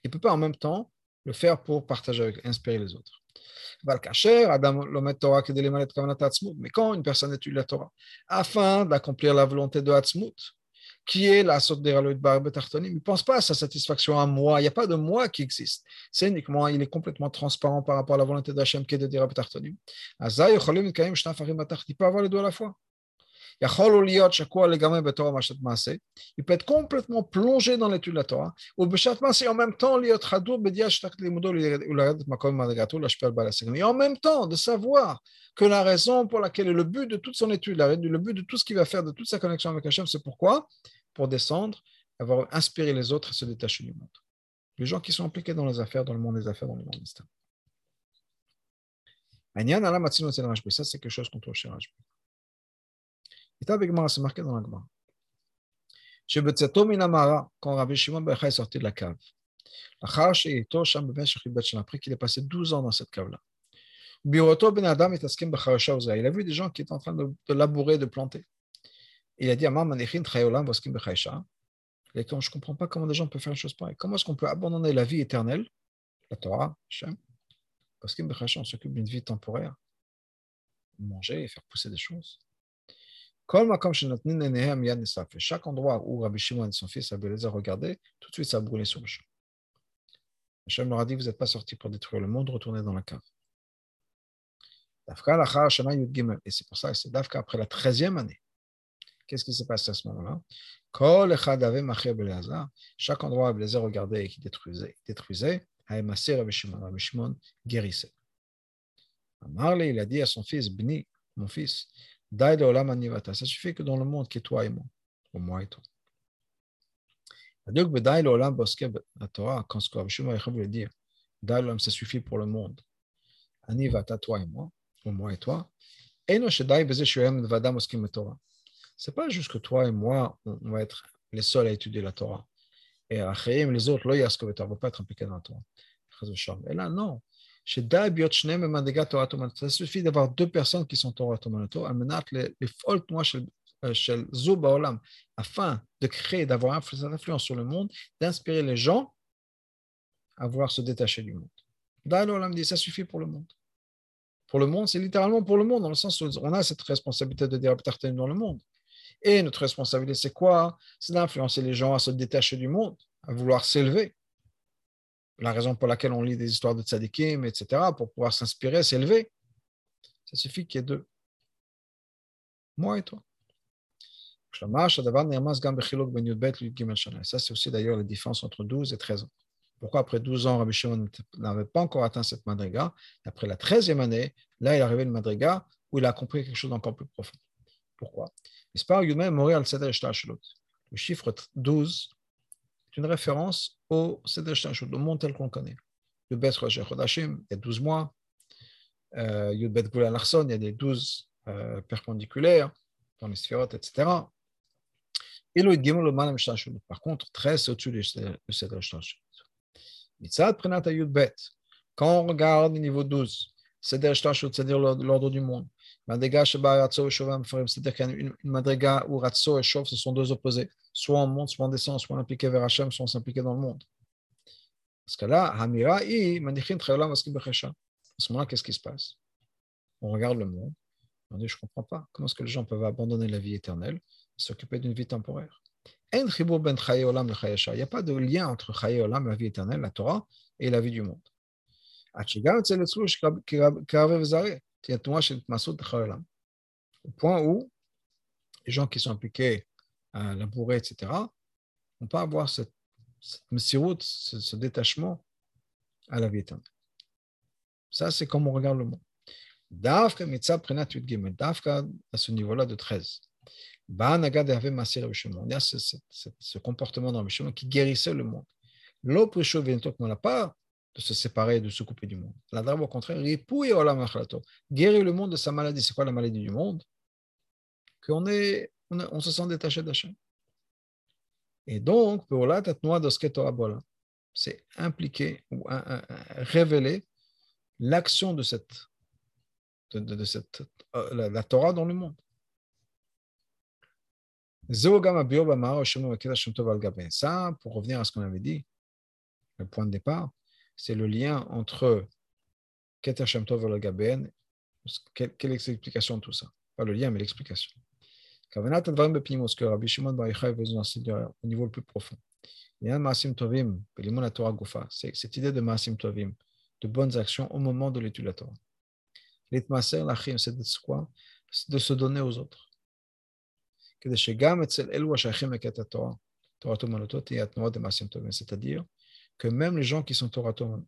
Il ne peut pas en même temps le faire pour partager avec, inspirer les autres. Mais quand une personne étudie la Torah, afin d'accomplir la volonté de Hatzmut, qui est la sorte de Il ne pense pas à sa satisfaction à moi. Il n'y a pas de moi qui existe. C'est uniquement, il est complètement transparent par rapport à la volonté d'Hachem qui est de dire Il peut avoir les deux à la fois. Il peut être complètement plongé dans l'étude de la Torah. Et en même temps, et en même temps, de savoir que la raison pour laquelle le but de toute son étude, le but de tout ce qu'il va faire, de toute sa connexion avec Hachem, c'est pourquoi? Pour descendre, avoir inspiré les autres et se détacher du monde. Les gens qui sont impliqués dans les affaires, dans le monde des affaires, dans le monde mystère. Ça, c'est quelque chose qu'on trouve chez Rajbi. C'est marqué dans la Gemara. Quand Rabbi Shimon est sorti de la cave, après qu'il est passé 12 ans dans cette cave-là, il a vu des gens qui étaient en train de, labourer, de planter. Il a dit, je ne comprends pas comment des gens peuvent faire une chose pareille. Comment est-ce qu'on peut abandonner la vie éternelle, la Torah, parce qu'on s'occupe d'une vie temporaire, manger et faire pousser des choses. Chaque endroit où Rabbi Shimon et son fils les a regardés, tout de suite ça a brûlé sur le champ. Hachem leur a dit Vous n'êtes pas sortis pour détruire le monde, retournez dans la cave. Et c'est pour ça que c'est Dafka après la 13e année. Qu'est-ce qui s'est passé à ce moment-là? Chaque endroit où Abelazar regardait et qui détruisait, détruisait Rabbi Shimon, Rabbi Shimon guérissait. Marley, il a dit à son fils, Bni, mon fils, ça suffit que dans le monde qui est toi et moi, ou moi et toi. Donc, la Torah, quand ce que Rabbi voulait dire, ça suffit pour le monde. Anivata, toi et moi, ou moi et toi. Et non, c'est pas juste que toi et moi, on va être les seuls à étudier la Torah. Et les autres, que tu ne vas pas être impliqué dans la Torah. Et là, non. Ça suffit d'avoir deux personnes qui sont Torah Tomanato, afin de créer, d'avoir une influence sur le monde, d'inspirer les gens à vouloir se détacher du monde. Olam dit ça suffit pour le monde. Pour le monde, c'est littéralement pour le monde, dans le sens où on a cette responsabilité de dire dans le monde. Et notre responsabilité, c'est quoi? C'est d'influencer les gens à se détacher du monde, à vouloir s'élever la raison pour laquelle on lit des histoires de tzadikim, etc., pour pouvoir s'inspirer, s'élever. Ça suffit qu'il y ait deux. Moi et toi. Ça, c'est aussi d'ailleurs la différence entre 12 et 13 ans. Pourquoi après 12 ans, Rabbi Shimon n'avait pas encore atteint cette madriga? Après la 13e année, là, il est arrivé une madriga où il a compris quelque chose d'encore plus profond. Pourquoi? Le chiffre 12 une référence au Seder au monde tel qu'on connaît. Yudbet Rosh Chodashim, il y a 12 mois. Euh, Yudbet Gula Larson, il y a des 12 euh, perpendiculaires dans les sphérotes, etc. Et le Gimel Malam Par contre, 13, c'est au-dessus du Seder Shtashut. Mitzad Prenat Yudbet. Quand on regarde le niveau 12, Seder Shtashut, c'est-à-dire l'ordre du monde. Madriga Sheba Ratso et Shovam c'est-à-dire qu'il y a une, Madriga où Ratso et Shov, ce sont deux opposés. Soit on monte, soit on descend, soit on impliqué vers Hachem, soit on s'implique dans le monde. Parce que là, Hamira, Bechesha. À ce moment-là, qu'est-ce qui se passe? On regarde le monde. On dit, je ne comprends pas. Comment est-ce que les gens peuvent abandonner la vie éternelle et s'occuper d'une vie temporaire? Ben Il n'y a pas de lien entre la vie éternelle, la Torah, et la vie du monde. Au point où les gens qui sont impliqués à labourer, etc., vont pas avoir cette, cette ce, détachement à la vie éternelle. Ça, c'est comme on regarde le monde. Dafka mitzah prenat yud gimel. Dafka à ce niveau-là de 13. Ba'anaga derve masir Il y a ce, comportement dans le qui guérissait le monde. L'oprisho vientok n'a pas de se séparer, de se couper du monde. La drame, au contraire, guérir le monde de sa maladie. C'est quoi la maladie du monde? Qu'on est, on, se sent détaché d'Hachem. Et donc, c'est impliquer ou révéler l'action de cette de, cette, euh, la, Torah dans le monde. Ça, pour revenir à ce qu'on avait dit, le point de départ, c'est le lien entre Keter Shem Gaben. Quelle est l'explication de tout ça? Pas le lien, mais l'explication. Niveau plus profond. Il y a Tovim. C'est cette idée de Maasim Tovim, de bonnes actions au moment de l'étude de la Torah. C'est de se donner aux autres. C'est-à-dire que même les gens qui sont Toratom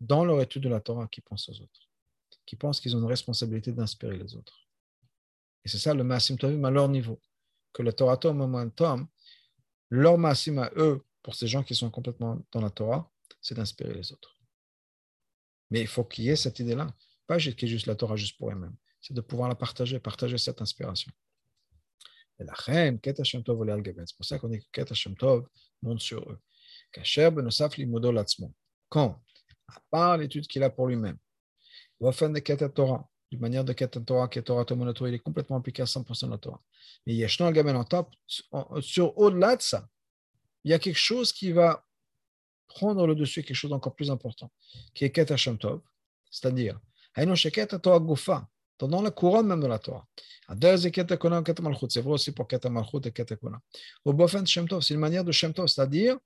dans leur étude de la Torah, qui pensent aux autres, qui pensent qu'ils ont une responsabilité d'inspirer les autres. Et c'est ça le Maasim Tovim à leur niveau. Que le Toratom Momentum, leur Maasim à eux, pour ces gens qui sont complètement dans la Torah, c'est d'inspirer les autres. Mais il faut qu'il y ait cette idée-là. Pas qu'il y ait juste la Torah juste pour eux-mêmes. C'est de pouvoir la partager, partager cette inspiration. Et la c'est pour ça qu'on dit que Ket Hashem Tov monte sur eux. Quand, à part l'étude qu'il a pour lui-même, faire des Ket Torah, d'une manière de Ket Torah, Ket Torah il est complètement appliqué à 100% de la Torah. Mais Yeshno Gaben en top, sur au-delà de ça, il y a quelque chose qui va prendre le dessus, quelque chose d'encore plus important, qui est Ket Hashem Tov, c'est-à-dire, Torah Gufa, dans la couronne même de la Torah. C'est vrai aussi pour Ket Malchut et Ket Kona. Au Bofen Shem Tov, c'est une manière de Shem Tov, c'est-à-dire,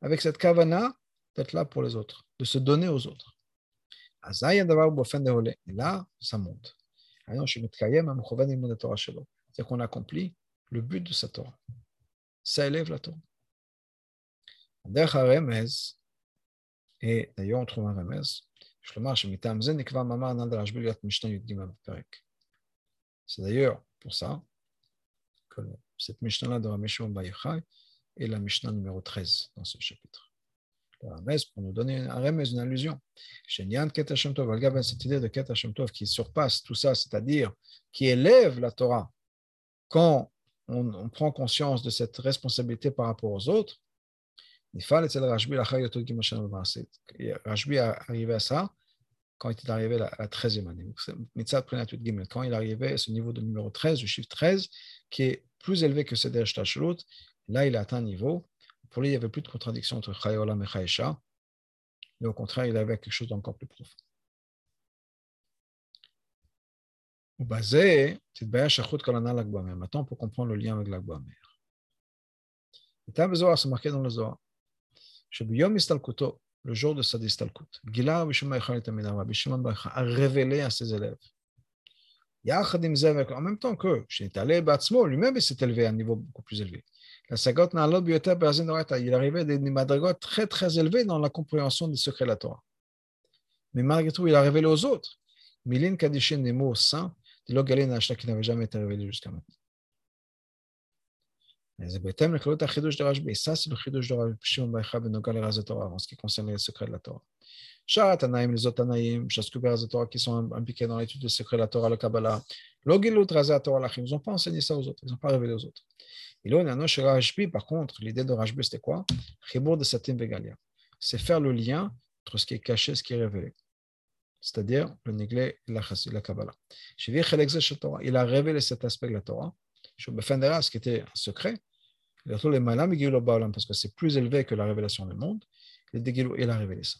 avec cette kavana d'être là pour les autres, de se donner aux autres. Et là, ça monte. C'est qu'on accomplit le but de sa Torah. Ça élève la Torah. Et d'ailleurs, on trouve un remez. C'est d'ailleurs pour ça que cette Mishnah-là de Rameshon Bayichai est la Mishnah numéro 13 dans ce chapitre. Pour nous donner un Ramez, une allusion. Shenyan Ket Hashem Tov, cette idée de Ket Hashem Tov qui surpasse tout ça, c'est-à-dire qui élève la Torah quand on, prend conscience de cette responsabilité par rapport aux autres, Rashbi a arrivé à ça quand il est arrivé à la 13e année. Quand il est arrivé à ce niveau de numéro 13, le chiffre 13, qui est plus élevé que Seder Shtashlut, là il a atteint un niveau. Pour lui, il n'y avait plus de contradiction entre Chayolam et Chayesha. Mais au contraire, il avait quelque chose d'encore plus profond. Maintenant, pour comprendre le lien avec l'Akbamer. C'est marqué dans le Zohar le jour de sa distalkut, Gila a révélé à ses élèves. En même temps que Batzmo, lui-même il s'est élevé à un niveau beaucoup plus élevé. Il arrivait à des madrigot très très élevés dans la compréhension des secrets de la Torah. Mais malgré tout, il a révélé aux autres. Milin Kadishin, des mots saints, des logalin qui n'avaient jamais été révélés jusqu'à maintenant. Et ça, c'est le chidouche de Rabbi Shimon Baicha Torah en ce qui concerne les secrets de la Torah. Sharat Anaïm, les autres Anaïm, Shasku Torah qui sont impliqués dans l'étude des secrets de la Torah, le Kabbalah, Logilut Torah Lachim, ils n'ont pas enseigné ça aux autres, ils n'ont pas révélé aux autres. Et là, on a Rajbi, par contre, l'idée de Rajbi, c'était quoi? Chibur de Satim Vegalia. C'est faire le lien entre ce qui est caché et ce qui est révélé. C'est-à-dire le Néglé et la, la Kabbalah. Il a révélé cet aspect de la Torah. Ce qui était un secret, parce que c'est plus élevé que la révélation du monde, il a révélé ça.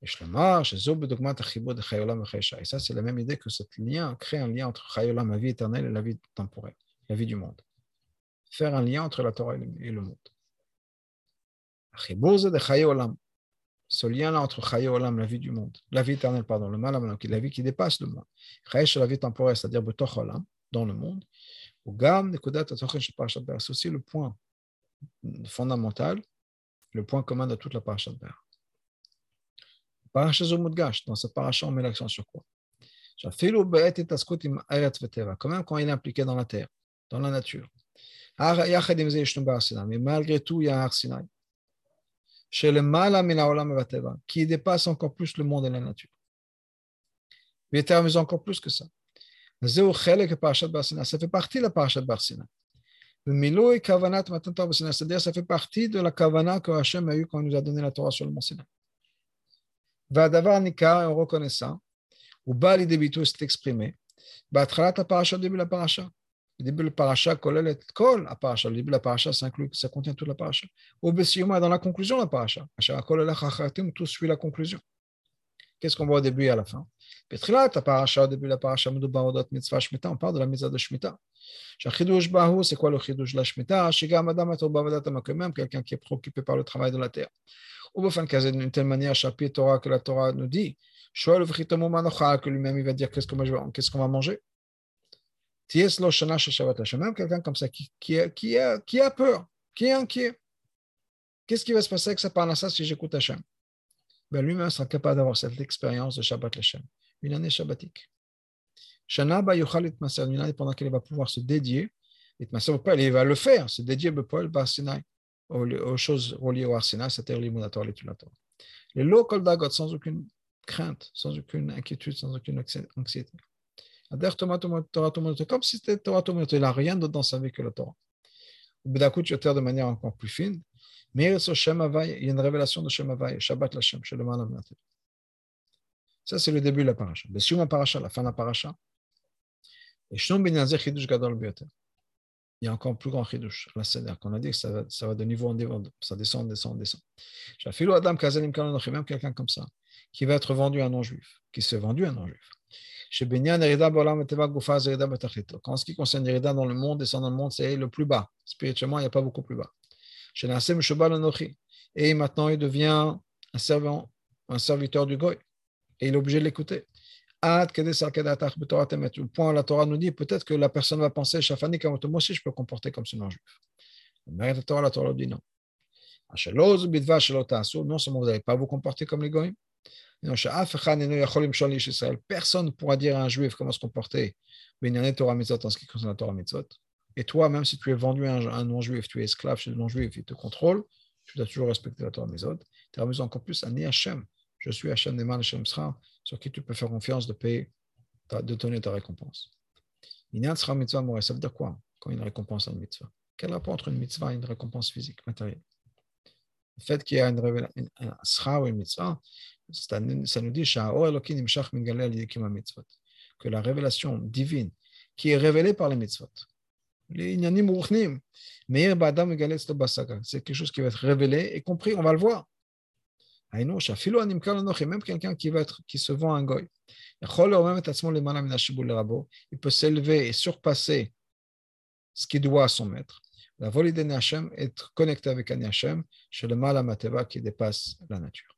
Et ça, c'est la même idée que ce lien crée un lien entre Chayolam, la vie éternelle, et la vie temporelle, la vie du monde. Faire un lien entre la Torah et le monde. Ce lien-là entre Chayolam, la vie du monde, la vie éternelle, pardon, le mal, la vie qui dépasse le monde. La vie temporelle, c'est-à-dire dans le monde. C'est aussi le point fondamental, le point commun de toute la parasha de Ber. Dans cette parasha, on met l'accent sur quoi? Quand même quand il est impliqué dans la terre, dans la nature. Mais malgré tout, il y a un Sinai. Qui dépasse encore plus le monde et la nature. Mais termes encore plus que ça. Ça fait partie de la parashat Barsina. C'est-à-dire, ça fait partie de la kavana que Hachem a eu quand il nous a donné la Torah sur le Mont Sinaï. Vadavar Nika, on reconnaît ça. Ou Bali Debitou s'est exprimé. Batralat la paracha, début la paracha. Le début de la paracha, la paracha? Le début de la paracha, ça, inclut, ça contient toute la paracha. Obesiyoma dans la conclusion de la paracha. Tout suit la conclusion. Qu'est-ce qu'on voit au début et à la fin? Petrilat, la paracha, au début de la paracha, on parle de la mitzvah de Shemitah. Chachidush Bahu, c'est quoi le chidush de la Shemitah Shiga Madame même quelqu'un qui est préoccupé par le travail de la terre. Ou d'une telle manière, chapitre Torah que la Torah nous dit, que lui-même il va dire qu'est-ce qu'on va manger? Même quelqu'un comme ça qui, qui, qui, a, qui a peur, qui est inquiet. Qu'est-ce qui va se passer avec sa parnassa si j'écoute Hachem ben Lui-même sera capable d'avoir cette expérience de Shabbat Hashem, une année shabbatique. Shana ba yuchal itmaser, une année pendant qu'elle va pouvoir se dédier, itmaser il va le faire, se dédier Bepol Bar Sinai, aux, choses reliées au Arsina, c'est-à-dire l'immunatoire. Les low kol dagot, sans aucune crainte, sans aucune inquiétude, sans aucune anxiété. Comme si c'était Torah il n'a rien d'autre dans sa vie que la Torah. B'dakut yoter de manière encore plus fine. Mais il y a une révélation de Shem Havai, Shabbat Lashem, chez le Ça, c'est le début de la paracha. Besium la paracha, la fin de la paracha. Ben il y a encore plus grand chidush. C'est-à-dire qu'on a dit que ça va, de niveau en niveau, ça descend, descend, descend. Même quelqu'un comme ça, qui va être vendu à un non-juif, qui s'est vendu à un non-juif. Quand ce qui concerne l'Irida dans le monde, descend dans le monde, c'est le plus bas. Spirituellement, il n'y a pas beaucoup plus bas. Et maintenant, il devient un serviteur du goy. Et il est obligé de l'écouter. Le point, la Torah nous dit peut-être que la personne va penser, moi aussi je peux comporter comme ce non-juif. Mais la Torah, la Torah dit non. Non seulement vous n'allez pas vous comporter comme les goyim, personne ne pourra dire à un juif comment se comporter Torah mitzvot en ce qui concerne la Torah mitzvot. Et toi, même si tu es vendu à un, non-juif, tu es esclave chez le non-juif, il te contrôle, tu dois toujours respecter la Torah mitzvot. Tu as besoin encore plus à Ni Hashem. Je suis Hashem Neman Hashem Sra sur qui tu peux faire confiance de payer, de donner ta récompense. sera mitzvah ça veut dire quoi quand une récompense à une mitzvah? Quel rapport entre une mitzvah et une récompense physique, matérielle? Le fait qu'il y a une révélation, un sra ou une mitzvah, ça nous dit que la révélation divine qui est révélée par les mitzvot, c'est quelque chose qui va être révélé et compris, on va le voir. Même quelqu'un qui, va être, qui se vend un goy. Il peut s'élever et surpasser ce qu'il doit à son maître. La volée d'Ani être connecté avec Ani chez le mal à Mateva qui dépasse la nature.